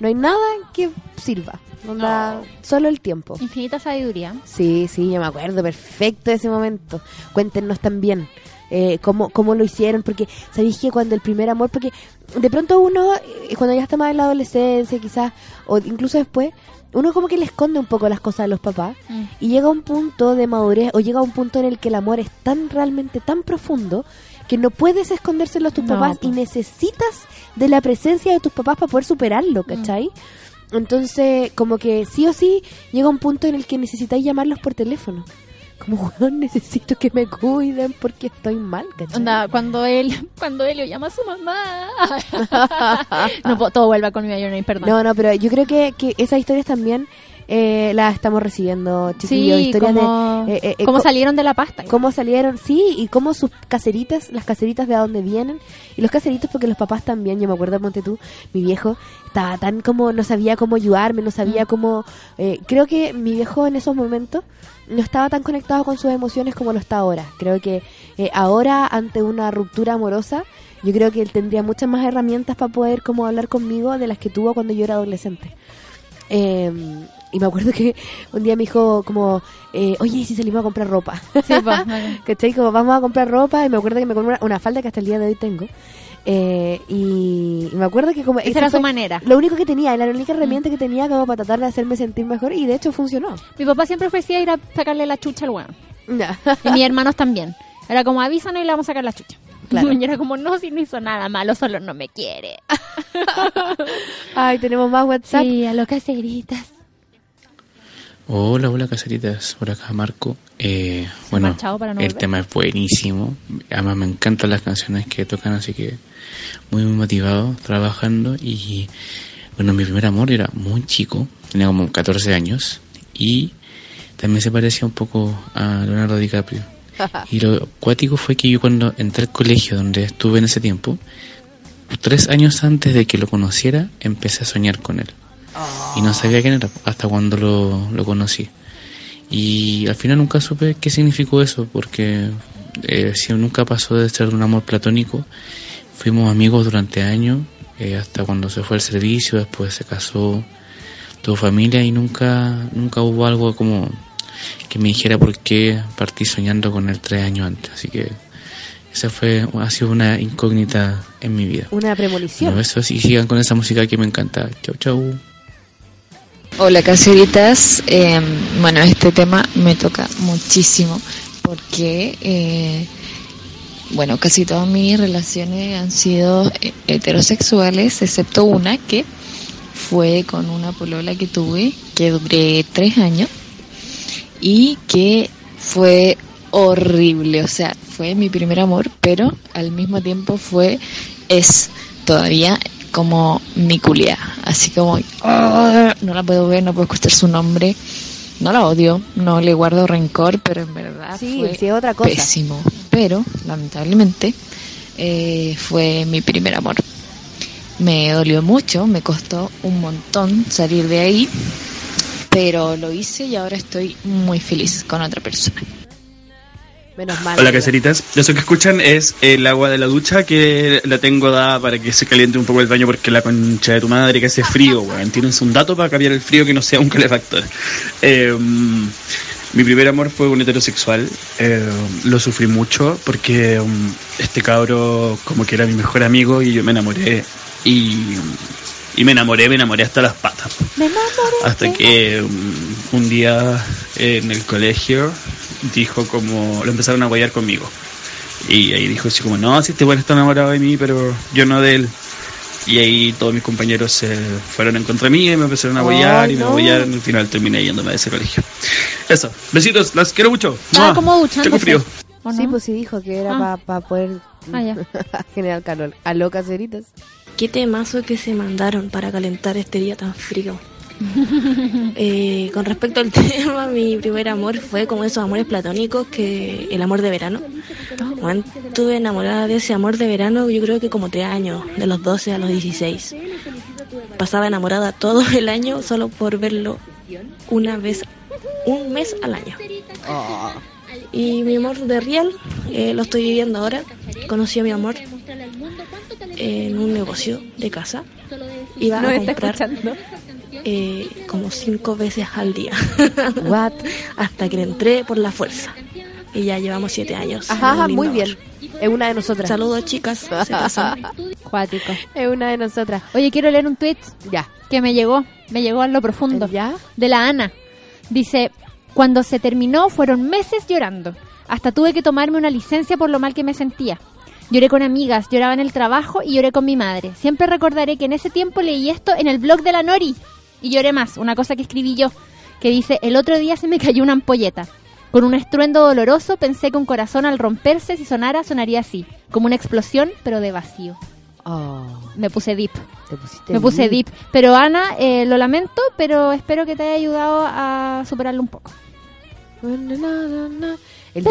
no hay nada que sirva. Onda, Solo el tiempo. Infinita sabiduría. Sí, sí, yo me acuerdo perfecto de ese momento. Cuéntenos también eh, cómo, cómo lo hicieron, porque sabéis que cuando el primer amor, porque de pronto uno, eh, cuando ya está más en la adolescencia quizás, o incluso después, uno como que le esconde un poco las cosas a los papás Mm. y llega a un punto de madurez o llega a un punto en el que el amor es tan realmente tan profundo que no puedes escondérselo a tus No, papás y necesitas de la presencia de tus papás para poder superarlo, ¿cachai? Entonces, como que sí o sí llega un punto en el que necesitáis llamarlos por teléfono. Como, [LAUGHS] weón, necesito que me cuiden porque estoy mal, ¿cachai? Onda, cuando él, [LAUGHS] cuando Helio llama a su mamá. [LAUGHS] no, todo vuelve conmigo, yo no perdón. No, no, pero yo creo que, que esas historias también eh, las estamos recibiendo, chiquillos. Sí, historias como- de... eh, eh, eh, cómo co- salieron de la pasta. Cómo salieron, sí, y cómo sus caseritas, las caseritas de a dónde vienen. Y los caseritos porque los papás también, yo me acuerdo, ponte tú, mi viejo estaba tan como, no sabía cómo ayudarme, no sabía cómo... eh, creo que mi viejo en esos momentos no estaba tan conectado con sus emociones como lo está ahora. Creo que eh, ahora, ante una ruptura amorosa, yo creo que él tendría muchas más herramientas para poder como hablar conmigo de las que tuvo cuando yo era adolescente. Eh, y me acuerdo que un día me dijo como, eh, oye, ¿y si salimos a comprar ropa? Sí, pues, [LAUGHS] vale. ¿Cachai? Como vamos a comprar ropa y me acuerdo que me compré una, una falda que hasta el día de hoy tengo. Eh, y, y me acuerdo que como... Esa era su manera. Lo único que tenía, la única herramienta que tenía como para tratar de hacerme sentir mejor y de hecho funcionó. Mi papá siempre ofrecía ir a sacarle la chucha al weón. Y mis [LAUGHS] hermanos también. Era como, avísanos y le vamos a sacar la chucha. Claro. Y era como, no, si no hizo nada malo, solo no me quiere. [LAUGHS] Ay, tenemos más WhatsApp. Sí, a lo caseritas. Hola, hola caseritas, por acá Marco. Eh, bueno, marchado para no el tema es buenísimo. Además me encantan las canciones que tocan, así que muy, muy motivado trabajando. Y bueno, mi primer amor era muy chico, tenía como 14 años y también se parecía un poco a Leonardo DiCaprio. [LAUGHS] Y lo cuático fue que yo cuando entré al colegio donde estuve en ese tiempo, tres años antes de que lo conociera, empecé a soñar con él. Y no sabía quién era hasta cuando lo, lo conocí. Y al final nunca supe qué significó eso, porque eh, si nunca pasó de ser un amor platónico. Fuimos amigos durante años, eh, hasta cuando se fue al servicio, después se casó, tuvo familia y nunca, nunca hubo algo como que me dijera por qué partí soñando con él tres años antes. Así que esa fue, ha sido una incógnita en mi vida. Una premonición. Bueno, eso sí, sigan con esa música que me encanta. Chau, chau. Hola caseritas, Eh, bueno este tema me toca muchísimo porque eh, bueno casi todas mis relaciones han sido eh, heterosexuales excepto una que fue con una polola que tuve que duré tres años y que fue horrible, o sea fue mi primer amor pero al mismo tiempo fue es todavía como mi culia, así como no la puedo ver, no puedo escuchar su nombre, no la odio, no le guardo rencor, pero en verdad Sí, fue sí, otra cosa. pésimo. Pero lamentablemente eh, fue mi primer amor. Me dolió mucho, me costó un montón salir de ahí, pero lo hice y ahora estoy muy feliz con otra persona. Menos mal. Hola caseritas, eso que escuchan es el agua de la ducha que la tengo dada para que se caliente un poco el baño porque la concha de tu madre que hace frío, [LAUGHS] weón. Tienes un dato para cambiar el frío que no sea un calefactor. Eh, mi primer amor fue un heterosexual, eh, lo sufrí mucho porque um, este cabro como que era mi mejor amigo y yo me enamoré y, y me enamoré, me enamoré hasta las patas. Hasta que um, un día en el colegio dijo como, lo empezaron a guayar conmigo. Y ahí dijo así como, no, si este bueno está enamorado de mí, pero yo no de él. Y ahí todos mis compañeros se fueron en contra mí y me empezaron a guayar Ay, y me no. guayaron. Al final terminé yéndome de ese colegio. Eso, besitos, las quiero mucho. ¡Mua! como. Tengo frío. ¿O Sí, no? pues sí dijo que era Ah. para poder Ah, [LAUGHS] generar calor. Aló, caseritas. Qué temazo que se mandaron para calentar este día tan frío. [LAUGHS] Eh, con respecto al [LAUGHS] tema, mi primer amor fue como esos amores platónicos que el amor de verano. Bueno, estuve enamorada de ese amor de verano yo creo que como tres años, de los 12 a los 16. Pasaba enamorada todo el año solo por verlo una vez, un mes al año. Y mi amor de real eh, lo estoy viviendo ahora. Conocí a mi amor en un negocio de casa. Iba a comprar. Eh, como cinco veces al día. [LAUGHS] What? Hasta que le entré por la fuerza. Y ya llevamos siete años. Ajá, muy bien. Es una de nosotras. Saludos, chicas. [LAUGHS] Se. Cuático. Es una de nosotras. Oye, quiero leer un tweet Ya. que me llegó, me llegó a lo profundo. ¿Ya? De la Ana. Dice, cuando se terminó fueron meses llorando. Hasta tuve que tomarme una licencia por lo mal que me sentía. Lloré con amigas, lloraba en el trabajo y lloré con mi madre. Siempre recordaré que en ese tiempo leí esto en el blog de la Nori. Y lloré más, una cosa que escribí yo, que dice, el otro día se me cayó una ampolleta. Con un estruendo doloroso pensé que un corazón al romperse si sonara sonaría así, como una explosión pero de vacío. Oh, Me puse deep. te pusiste Me puse deep. deep. Pero Ana, eh, lo lamento, pero espero que te haya ayudado a superarlo un poco. El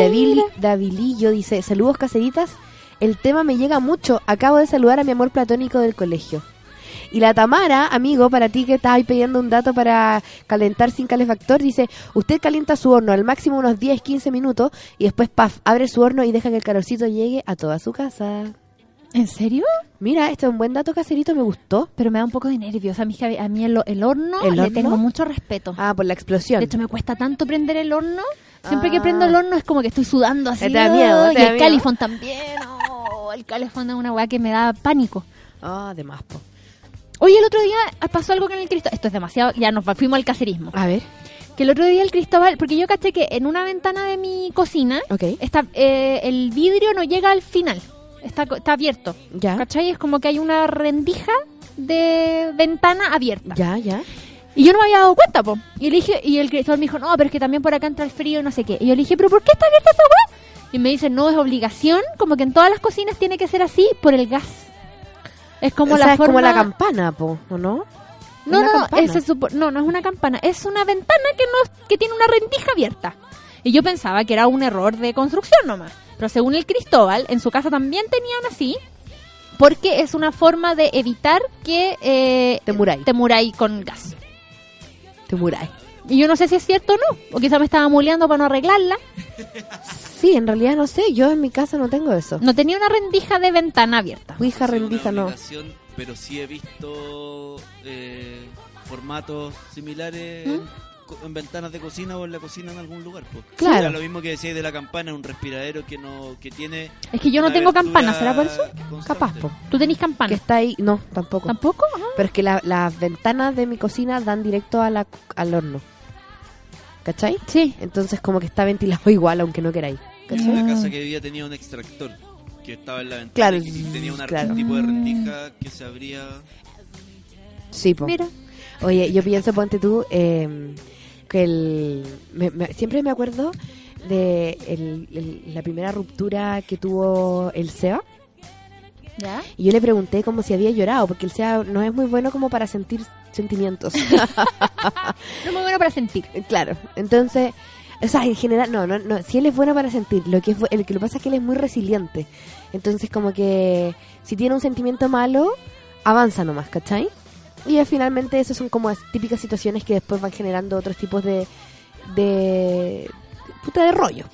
Davilillo dice, saludos caseritas, el tema me llega mucho, acabo de saludar a mi amor platónico del colegio. Y la Tamara, amigo, para ti que estás ahí pidiendo un dato para calentar sin calefactor, dice, usted calienta su horno al máximo unos 10-15 minutos y después, paf, abre su horno y deja que el calorcito llegue a toda su casa. ¿En serio? Mira, este es un buen dato caserito, me gustó. Pero me da un poco de nervios. A mí, a mí el, el horno ¿El le horno? tengo mucho respeto. Ah, por la explosión. De hecho, me cuesta tanto prender el horno. Siempre que Ah. prendo el horno es como que estoy sudando así. Te da miedo, y te da el miedo. califón también. oh, el califón es una weá que me da pánico. Ah, de más, po. Oye, el otro día pasó algo con el Cristóbal. Esto es demasiado. Ya nos fuimos al caserismo. A ver. Que el otro día el Cristóbal. Porque yo caché que en una ventana de mi cocina. Ok. Está, eh, el vidrio no llega al final. Está, está abierto. Ya. ¿Cachai? Es como que hay una rendija de ventana abierta. Ya, ya. Y yo no me había dado cuenta, po. Y, le dije, y el Cristóbal me dijo, no, pero es que también por acá entra el frío y no sé qué. Y yo le dije, ¿pero por qué está abierta esa weá? Y me dice, no, es obligación, como que en todas las cocinas tiene que ser así por el gas. Es como O sea, la es forma... como la campana, po, ¿o no? No, no, ese supo- no, no es una campana, es una ventana que no que tiene una rendija abierta. Y yo pensaba que era un error de construcción nomás. Pero según el Cristóbal, en su casa también tenían así, porque es una forma de evitar que eh, te muráis con gas. Te muráis. Y yo no sé si es cierto o no, o quizá me estaba muleando para no arreglarla. Sí, en realidad no sé, yo en mi casa no tengo eso. No tenía una rendija de ventana abierta. Ouija rendija no. pero sí he visto eh, formatos similares ¿Mm? en, ventanas de cocina o en la cocina en algún lugar. po. Claro. O sea, lo mismo que decíais de la campana, un respiradero que no que tiene. Es que yo no tengo campana, ¿será por eso? constante. Capaz, po. ¿Tú tenés campana? Que está ahí, no, tampoco. ¿Tampoco? Ah. Pero es que la- las ventanas de mi cocina dan directo a la, al horno. ¿Cachai? Sí. Entonces como que está ventilado [LAUGHS] igual, aunque no queráis. En la ¿Cachai? casa que vivía tenía un extractor que estaba en la ventana Claro, y tenía una- claro. un tipo de rendija que se abría. Sí, po. Mira. Oye, yo pienso, ponte tú, eh, que el, me- me- siempre me acuerdo de el- el- la primera ruptura que tuvo el Seba. ¿Ya? Y yo le pregunté como si había llorado, porque el Seba no es muy bueno como para sentir sentimientos. No es muy bueno para sentir. claro, entonces, o sea, en general, no, no, no, si él es bueno para sentir, lo que, es, el que lo pasa es que él es muy resiliente. Entonces, como que si tiene un sentimiento malo, avanza nomás, ¿cachai? Y eh, finalmente eso son como típicas situaciones que después van generando otros tipos de... de puta de rollos.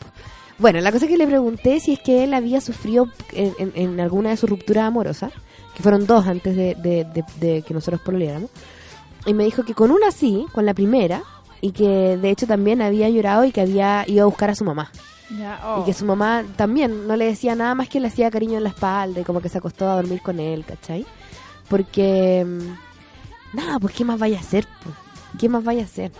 Bueno, la cosa que le pregunté si es que él había sufrido en, en- en alguna de sus rupturas amorosas, que fueron dos antes de, de- de- de que nosotros pololeáramos, y me dijo que con una sí, con la primera, y que de hecho también había llorado y que había ido a buscar a su mamá. Y oh. que su mamá también no le decía nada más que le hacía cariño en la espalda y como que se acostó a dormir con él, ¿cachai? Porque, mm, nada, pues ¿qué más vaya a hacer? ¿Qué más vaya a hacer?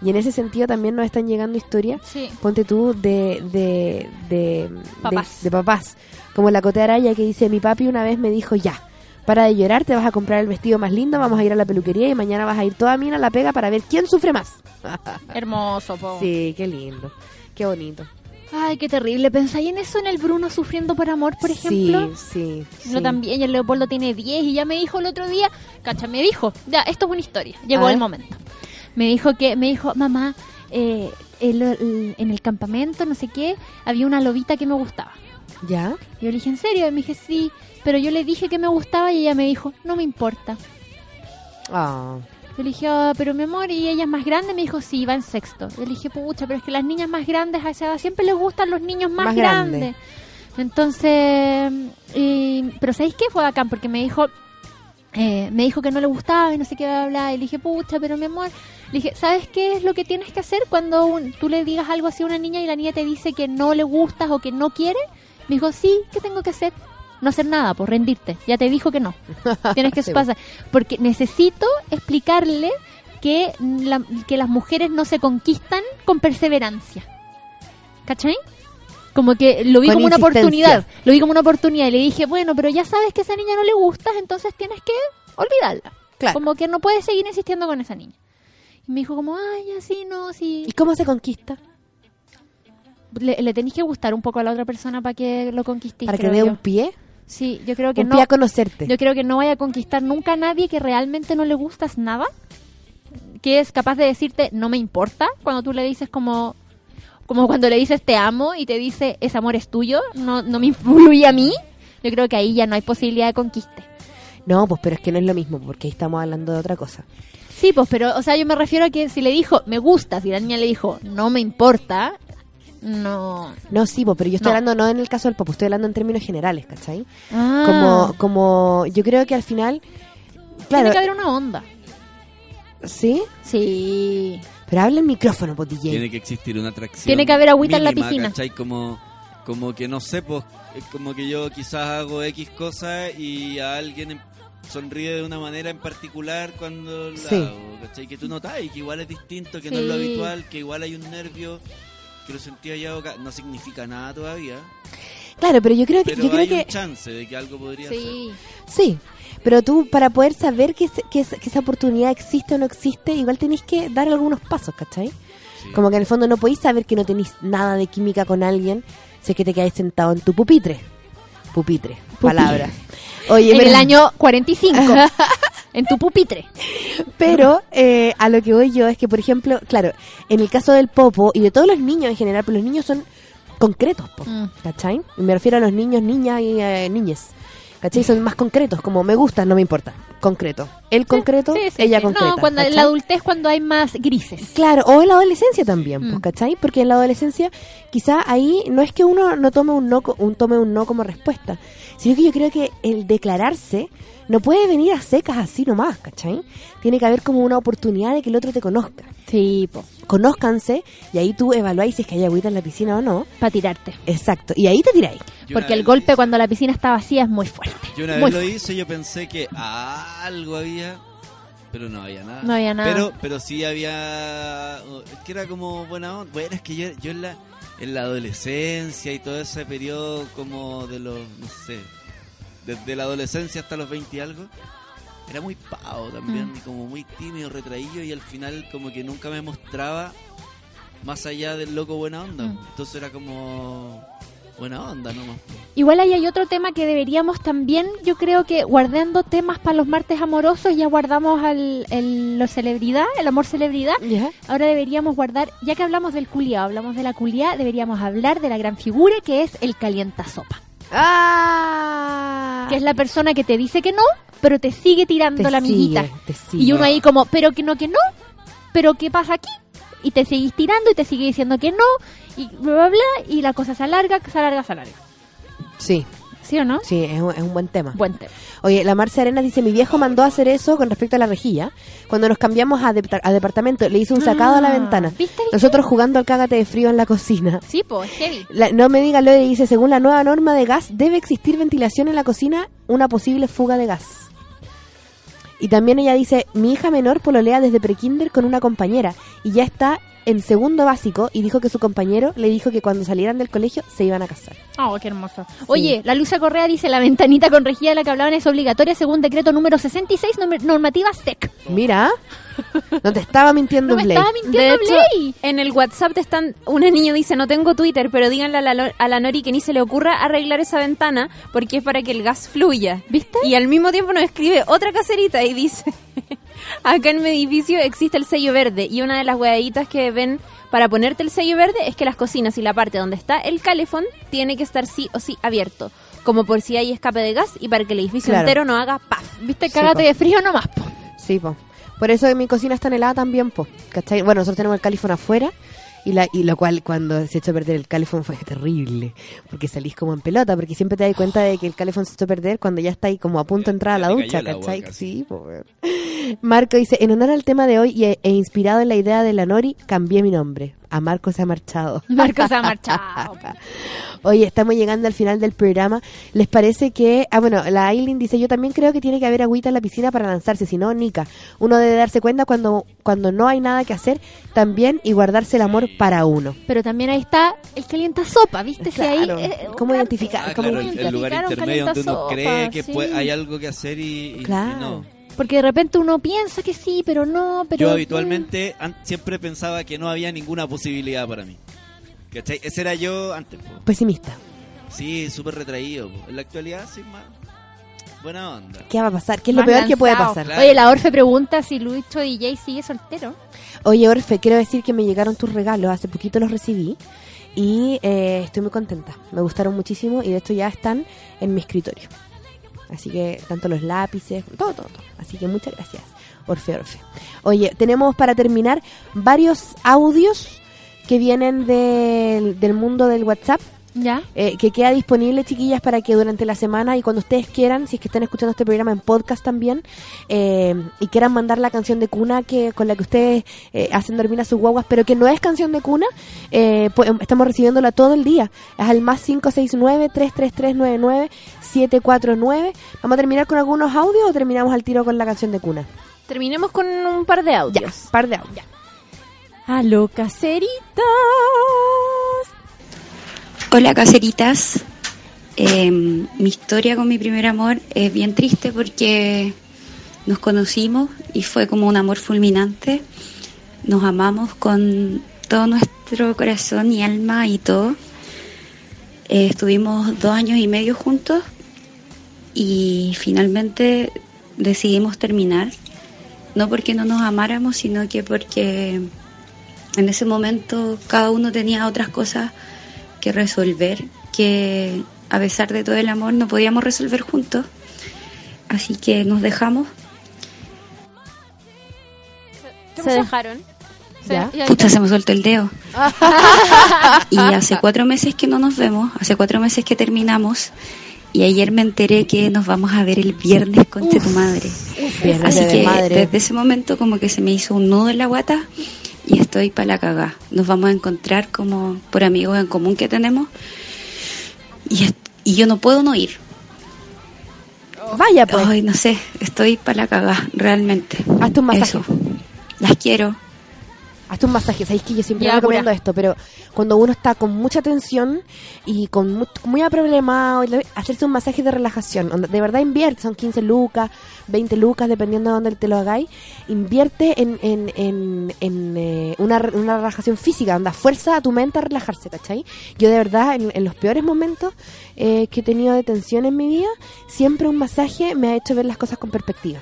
Y en ese sentido también nos están llegando historias, Sí. ponte tú, de, de, de, Papás. de, de papás. Como la Cote Araya que dice, mi papi una vez me dijo, ya, para de llorar, te vas a comprar el vestido más lindo, vamos a ir a la peluquería y mañana vas a ir toda mina a la pega para ver quién sufre más. [LAUGHS] Hermoso, po. sí, qué lindo, qué bonito. Ay, qué terrible. ¿Pensáis en eso en el Bruno sufriendo por amor, por ejemplo? Sí, sí. Yo sí. también, y el Leopoldo tiene 10 y ya me dijo el otro día, cacha, me dijo, ya, esto es una historia, llegó el momento. Me dijo que, me dijo, mamá, eh, el- el- en el campamento, no sé qué, había una lobita que me gustaba. ¿Ya? Y yo le dije, ¿en serio? Y me dije, sí, pero yo le dije que me gustaba y ella me dijo, no me importa. Ah. Yo le dije, "Ah, pero mi amor, ¿y ella es más grande? Me dijo, sí, va en sexto. Yo le dije, pucha, pero es que las niñas más grandes a esa edad siempre les gustan los niños más, Más grandes. grande. Entonces, y- pero ¿sabéis qué? Fue bacán porque me dijo, eh, me dijo que no le gustaba y no sé qué hablar. Y le dije, pucha, pero mi amor, le dije, ¿sabes qué es lo que tienes que hacer cuando un- tú le digas algo así a una niña y la niña te dice que no le gustas o que no quiere? Me dijo, sí, ¿qué tengo que hacer? No hacer nada, pues rendirte. Ya te dijo que no. Tienes que [LAUGHS] Sí, pasar. Porque necesito explicarle que, la- que las mujeres no se conquistan con perseverancia. ¿Cachai? Como que lo vi Con como una oportunidad. Lo vi como una oportunidad y le dije, bueno, pero ya sabes que a esa niña no le gustas, entonces tienes que olvidarla. Como que no puedes seguir insistiendo con esa niña. Y me dijo como, ay, así no, sí. ¿Y cómo se conquista? Le, le tenéis que gustar un poco a la otra persona para que lo conquistéis. ¿Para que dé un pie? Sí, yo creo que Un no. pie a conocerte. Yo creo que no vaya a conquistar nunca a nadie que realmente no le gustas nada. Que es capaz de decirte, no me importa, cuando tú le dices como... Como cuando le dices te amo y te dice ese amor es tuyo, no, no me influye a mí. Yo creo que ahí ya no hay posibilidad de conquiste. No, pues pero es que no es lo mismo, porque ahí estamos hablando de otra cosa. Sí, pues, pero, o sea, yo me refiero a que si le dijo, me gustas, y la niña le dijo, no me importa, No. No, sí, po, pero yo estoy No. hablando no en el caso del pop, estoy hablando en términos generales, ¿cachai? Ah. Como, como, yo creo que al final, claro, Tiene que haber una onda. ¿sí? Sí. Pero habla el micrófono, po, DJ. Tiene que existir una atracción. Tiene que haber agüita en la piscina. ¿cachai? Como, como que no sé, pues, es como que yo quizás hago X cosa y a alguien em- sonríe de una manera en particular cuando la Sí. hago, ¿cachai? Que tú notas y que igual es distinto, que no es lo Sí. habitual, que igual hay un nervio que lo sentí allá, acá. no significa nada todavía. Claro, pero yo creo que, Pero yo creo hay que, un chance de que algo podría Sí. sí. Pero tú, para poder saber que, ese- que, esa- que esa oportunidad existe o no existe, igual tenéis que dar algunos pasos, ¿cachai? Como que en el fondo no podéis saber que no tenéis nada de química con alguien si es que te quedáis sentado en tu pupitre. Pupitre, palabra. Oye, en pero- el año 45. [LAUGHS] en tu pupitre. Pero eh, a lo que voy yo es que, por ejemplo, claro, en el caso del popo y de todos los niños en general, pues los niños son concretos, po, Mm. me refiero a los niños, niñas y eh, niñes. ¿Cachai? Son más concretos, como me gusta, no me importa. Concreto. Él concreto, Sí, sí, ella sí. concreta. No, cuando la adultez cuando hay más grises. Claro, o en la adolescencia también, pues, Mm. ¿cachai? Porque en la adolescencia quizá ahí no es que uno no tome un no, un, tome un no como respuesta, sino que yo creo que el declararse no puede venir a secas así nomás, ¿cachai? Tiene que haber como una oportunidad de que el otro te conozca. Sí, po. Conózcanse y ahí tú evaluáis si es que hay agüita en la piscina o no. Para tirarte. Exacto, y ahí te tiráis. Porque el golpe cuando la piscina está vacía es muy fuerte. Yo una vez lo hice, yo pensé que algo había, pero no había nada. No había nada. Pero, pero sí había, es que era como buena onda. Bueno, es que yo, yo en la, en la adolescencia y todo ese periodo como de los, no sé, desde la adolescencia hasta los 20 y algo, era muy pavo también, Mm. y como muy tímido, retraído y al final como que nunca me mostraba más allá del loco buena onda. Mm. Entonces era como buena onda nomás. Igual ahí hay otro tema que deberíamos también, yo creo que guardando temas para los martes amorosos, ya guardamos al, el, lo celebridad, el amor celebridad. Ahora deberíamos guardar, ya que hablamos del culiao, hablamos de la culiá, deberíamos hablar de la gran figura que es el calientasopa. ¡Ah! Que es la persona que te dice que no, pero te sigue tirando Te la amiguita. sigue, te sigue. Y uno ahí como, pero que no, que no, pero ¿qué pasa aquí? Y te seguís tirando y te sigue diciendo que no, y bla, bla, bla, y la cosa se alarga, se alarga, se alarga. Sí. ¿Sí o no? Sí, es un, es un buen tema. Buen tema. Oye, la Marcia Arenas dice, mi viejo mandó a hacer eso con respecto a la rejilla. Cuando nos cambiamos a, depta- a departamento, le hizo un sacado a la Ah, ventana. ¿viste, Nosotros jugando al cágate de frío en la cocina. Sí, pues, heavy. La- no me diga lo que dice, según la nueva norma de gas, debe existir ventilación en la cocina, una posible fuga de gas. Y también ella dice, mi hija menor pololea desde prekinder con una compañera y ya está en segundo básico y dijo que su compañero le dijo que cuando salieran del colegio se iban a casar. Oh, qué hermoso. Oye, la Luisa Correa dice, la ventanita con rejilla de la que hablaban es obligatoria según decreto número 66, numer- normativa SEC. Mira, no te estaba mintiendo No me Blake. estaba mintiendo De hecho, en el WhatsApp te están. Una niña dice: No tengo Twitter, pero díganle a la, a la Nori que ni se le ocurra arreglar esa ventana porque es para que el gas fluya. ¿Viste? Y al mismo tiempo nos escribe otra caserita y dice: Acá en mi edificio existe el sello verde. Y una de las hueaditas que ven para ponerte el sello verde es que las cocinas y la parte donde está el calefón tiene que estar sí o sí abierto. Como por si hay escape de gas y para que el edificio Claro. entero no haga paf. ¿Viste? Cágate de frío nomás, po. Sí, po. Por eso mi cocina está helada también, po. ¿Cachai? Bueno, nosotros tenemos el califón afuera y, la, y lo cual cuando se echó a perder el califón fue terrible. Porque salís como en pelota, porque siempre te das cuenta de que el califón se echó a perder cuando ya está ahí como a punto de entrar a la ducha, ¿cachai? Sí, weón. Marco dice, en honor al tema de hoy y, e, e inspirado en la idea de la Nori, cambié mi nombre. A Marco se ha marchado. [LAUGHS] Marco se ha marchado. [LAUGHS] Oye, estamos llegando al final del programa. ¿Les parece que.? Ah, bueno, la Aileen dice: Yo también creo que tiene que haber agüita en la piscina para lanzarse, si no, Nica. Uno debe darse cuenta cuando, cuando no hay nada que hacer también y guardarse el amor para uno. Pero también ahí está el calienta sopa, ¿viste? Si ahí, Claro. eh, ¿Cómo identificar? Ah, ¿Cómo claro, el, el lugar intermedio donde uno cree que sí. puede- hay algo que hacer y, y- y Claro. no. Porque de repente uno piensa que sí, pero no, pero... Yo habitualmente siempre pensaba que no había ninguna posibilidad para mí. ¿Cachai? Ese era yo antes. po. Pesimista. Sí, súper retraído. po. En la actualidad, sí, más buena onda. ¿Qué va a pasar? ¿Qué es lo Más peor que puede lanzado. pasar? Claro. Oye, la Orfe pregunta si Lucho DJ sigue soltero. Oye, Orfe, quiero decir que me llegaron tus regalos. Hace poquito los recibí y eh, estoy muy contenta. Me gustaron muchísimo y de hecho ya están en mi escritorio. Así que tanto los lápices, todo, todo, todo. Así que muchas gracias, Orfe, Orfe. Oye, tenemos para terminar varios audios que vienen del, del mundo del WhatsApp. ¿Ya? eh, que queda disponible, chiquillas, para que durante la semana y cuando ustedes quieran, si es que están escuchando este programa en podcast también, eh, y quieran mandar la canción de cuna que con la que ustedes eh, hacen dormir a sus guaguas, pero que no es canción de cuna, eh, pues, estamos recibiéndola todo el día. Es al más 569-33399-749. ¿Vamos a terminar con algunos audios o terminamos al tiro con la canción de cuna? Terminemos con un par de audios. par de audios. Aló, caseritas. Hola caseritas, Eh, mi historia con mi primer amor es bien triste porque nos conocimos y fue como un amor fulminante. Nos amamos con todo nuestro corazón y alma y todo. Eh, estuvimos dos años y medio juntos y finalmente decidimos terminar. No porque no nos amáramos, sino que porque en ese momento cada uno tenía otras cosas que resolver, que a pesar de todo el amor no podíamos resolver juntos. Así que nos dejamos. Se dejaron. Se- ¿Ya? Puta, se me soltó el dedo. [LAUGHS] Y hace cuatro meses que no nos vemos, hace cuatro meses que terminamos. Y ayer me enteré que nos vamos a ver el viernes con tu madre. Viernes Así de que madre. desde ese momento como que se me hizo un nudo en la guata y estoy para la cagá. Nos vamos a encontrar como por amigos en común que tenemos. Y, yo no puedo no ir. Vaya pues. Ay, no sé, estoy para la cagá, realmente. Un masaje. Eso. Las quiero. Hazte un masaje, sabéis que yo siempre Ya, recomiendo pura. esto, pero cuando uno está con mucha tensión y con mu- muy problemado, hacerse un masaje de relajación, onda, de verdad invierte, son 15 lucas, 20 lucas, dependiendo de dónde te lo hagáis, invierte en, en, en, en, eh, una, una relajación física, anda, fuerza a tu mente a relajarse, ¿cachai? Yo de verdad, en, en los peores momentos eh, que he tenido de tensión en mi vida, siempre un masaje me ha hecho ver las cosas con perspectiva.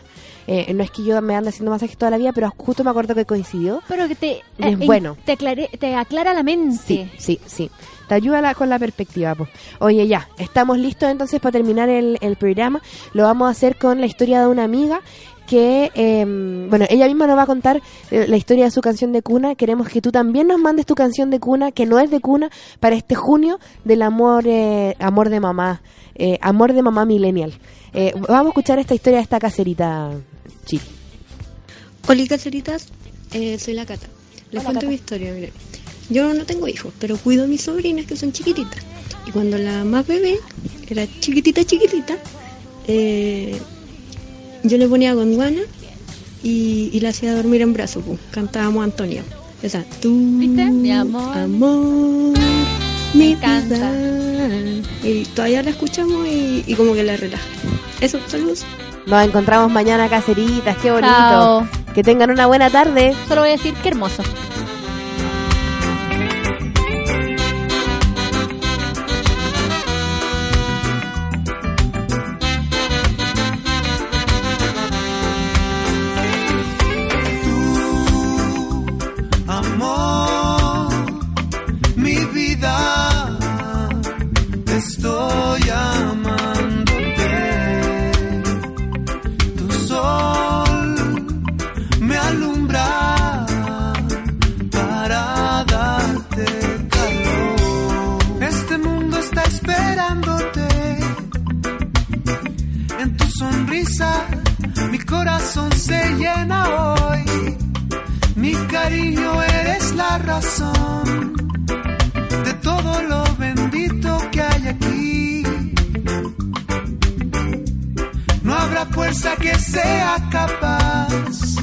Eh, no es que yo me ande haciendo masajes toda la vida, pero justo me acuerdo que coincidió. Pero que te, es eh, bueno. te, aclare- te aclara la mente. Sí, sí, sí. Te ayuda la- con la perspectiva. po. Oye, ya, estamos listos entonces para terminar el, el programa. Lo vamos a hacer con la historia de una amiga que, eh, bueno, ella misma nos va a contar eh, la historia de su canción de cuna. Queremos que tú también nos mandes tu canción de cuna, que no es de cuna, para este junio del amor, eh, amor de mamá, eh, amor de mamá millennial. Eh, vamos a escuchar esta historia de esta caserita, Chile. Hola caseritas, eh, soy la Cata. Les Hola, cuento Cata. mi historia, mire. Yo no tengo hijos, pero cuido a mis sobrinas que son chiquititas. Y cuando la más bebé era chiquitita, chiquitita, eh, yo le ponía gondwana y, y la hacía dormir en brazos. pues. Cantábamos Antonia. Esa, tú, Mi amor. amor, mi vida. Y todavía la escuchamos y, y como que la relaja. Eso, saludos. Nos encontramos mañana, caseritas, qué bonito. Chao. Que tengan una buena tarde. Solo voy a decir que hermoso. Hoy. Mi cariño eres la razón de todo lo bendito que hay aquí. No habrá fuerza que sea capaz.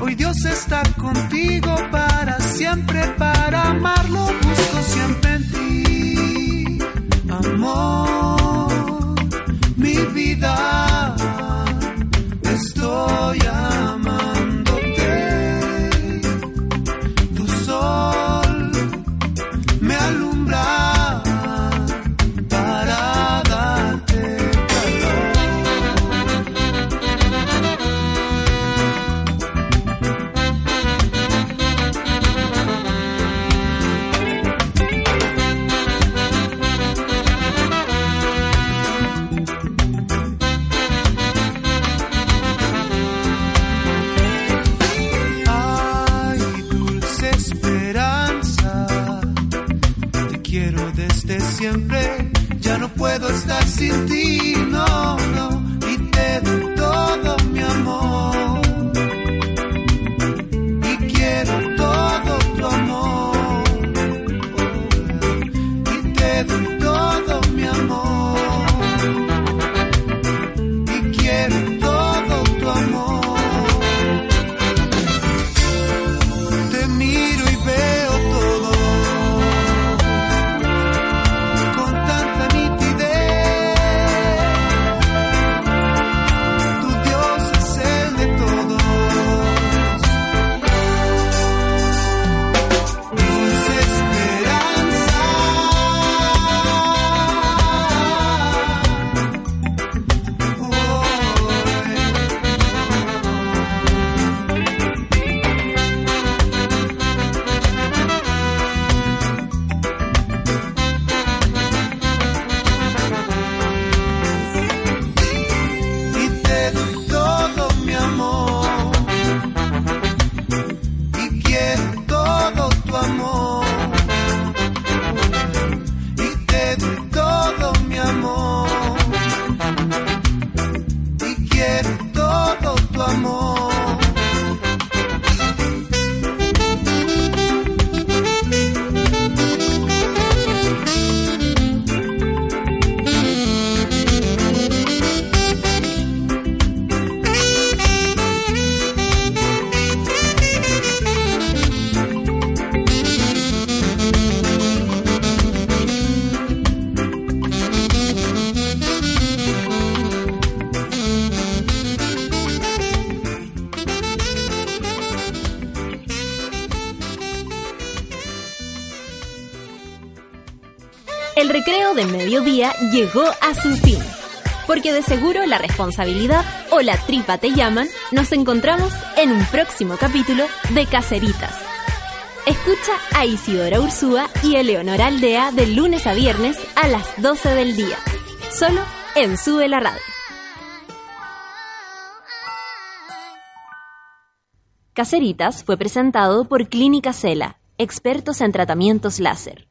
Hoy Dios está contigo para siempre, para amarlo. Busco siempre en ti, amor, mi vida. Estoy. Llegó a su fin. Porque de seguro la responsabilidad o la tripa te llaman, nos encontramos en un próximo capítulo de Caceritas. Escucha a Isidora Ursúa y Eleonora Aldea de lunes a viernes a las 12 del día. Solo en Sube la Radio. Caceritas fue presentado por Clínica Cela, expertos en tratamientos láser.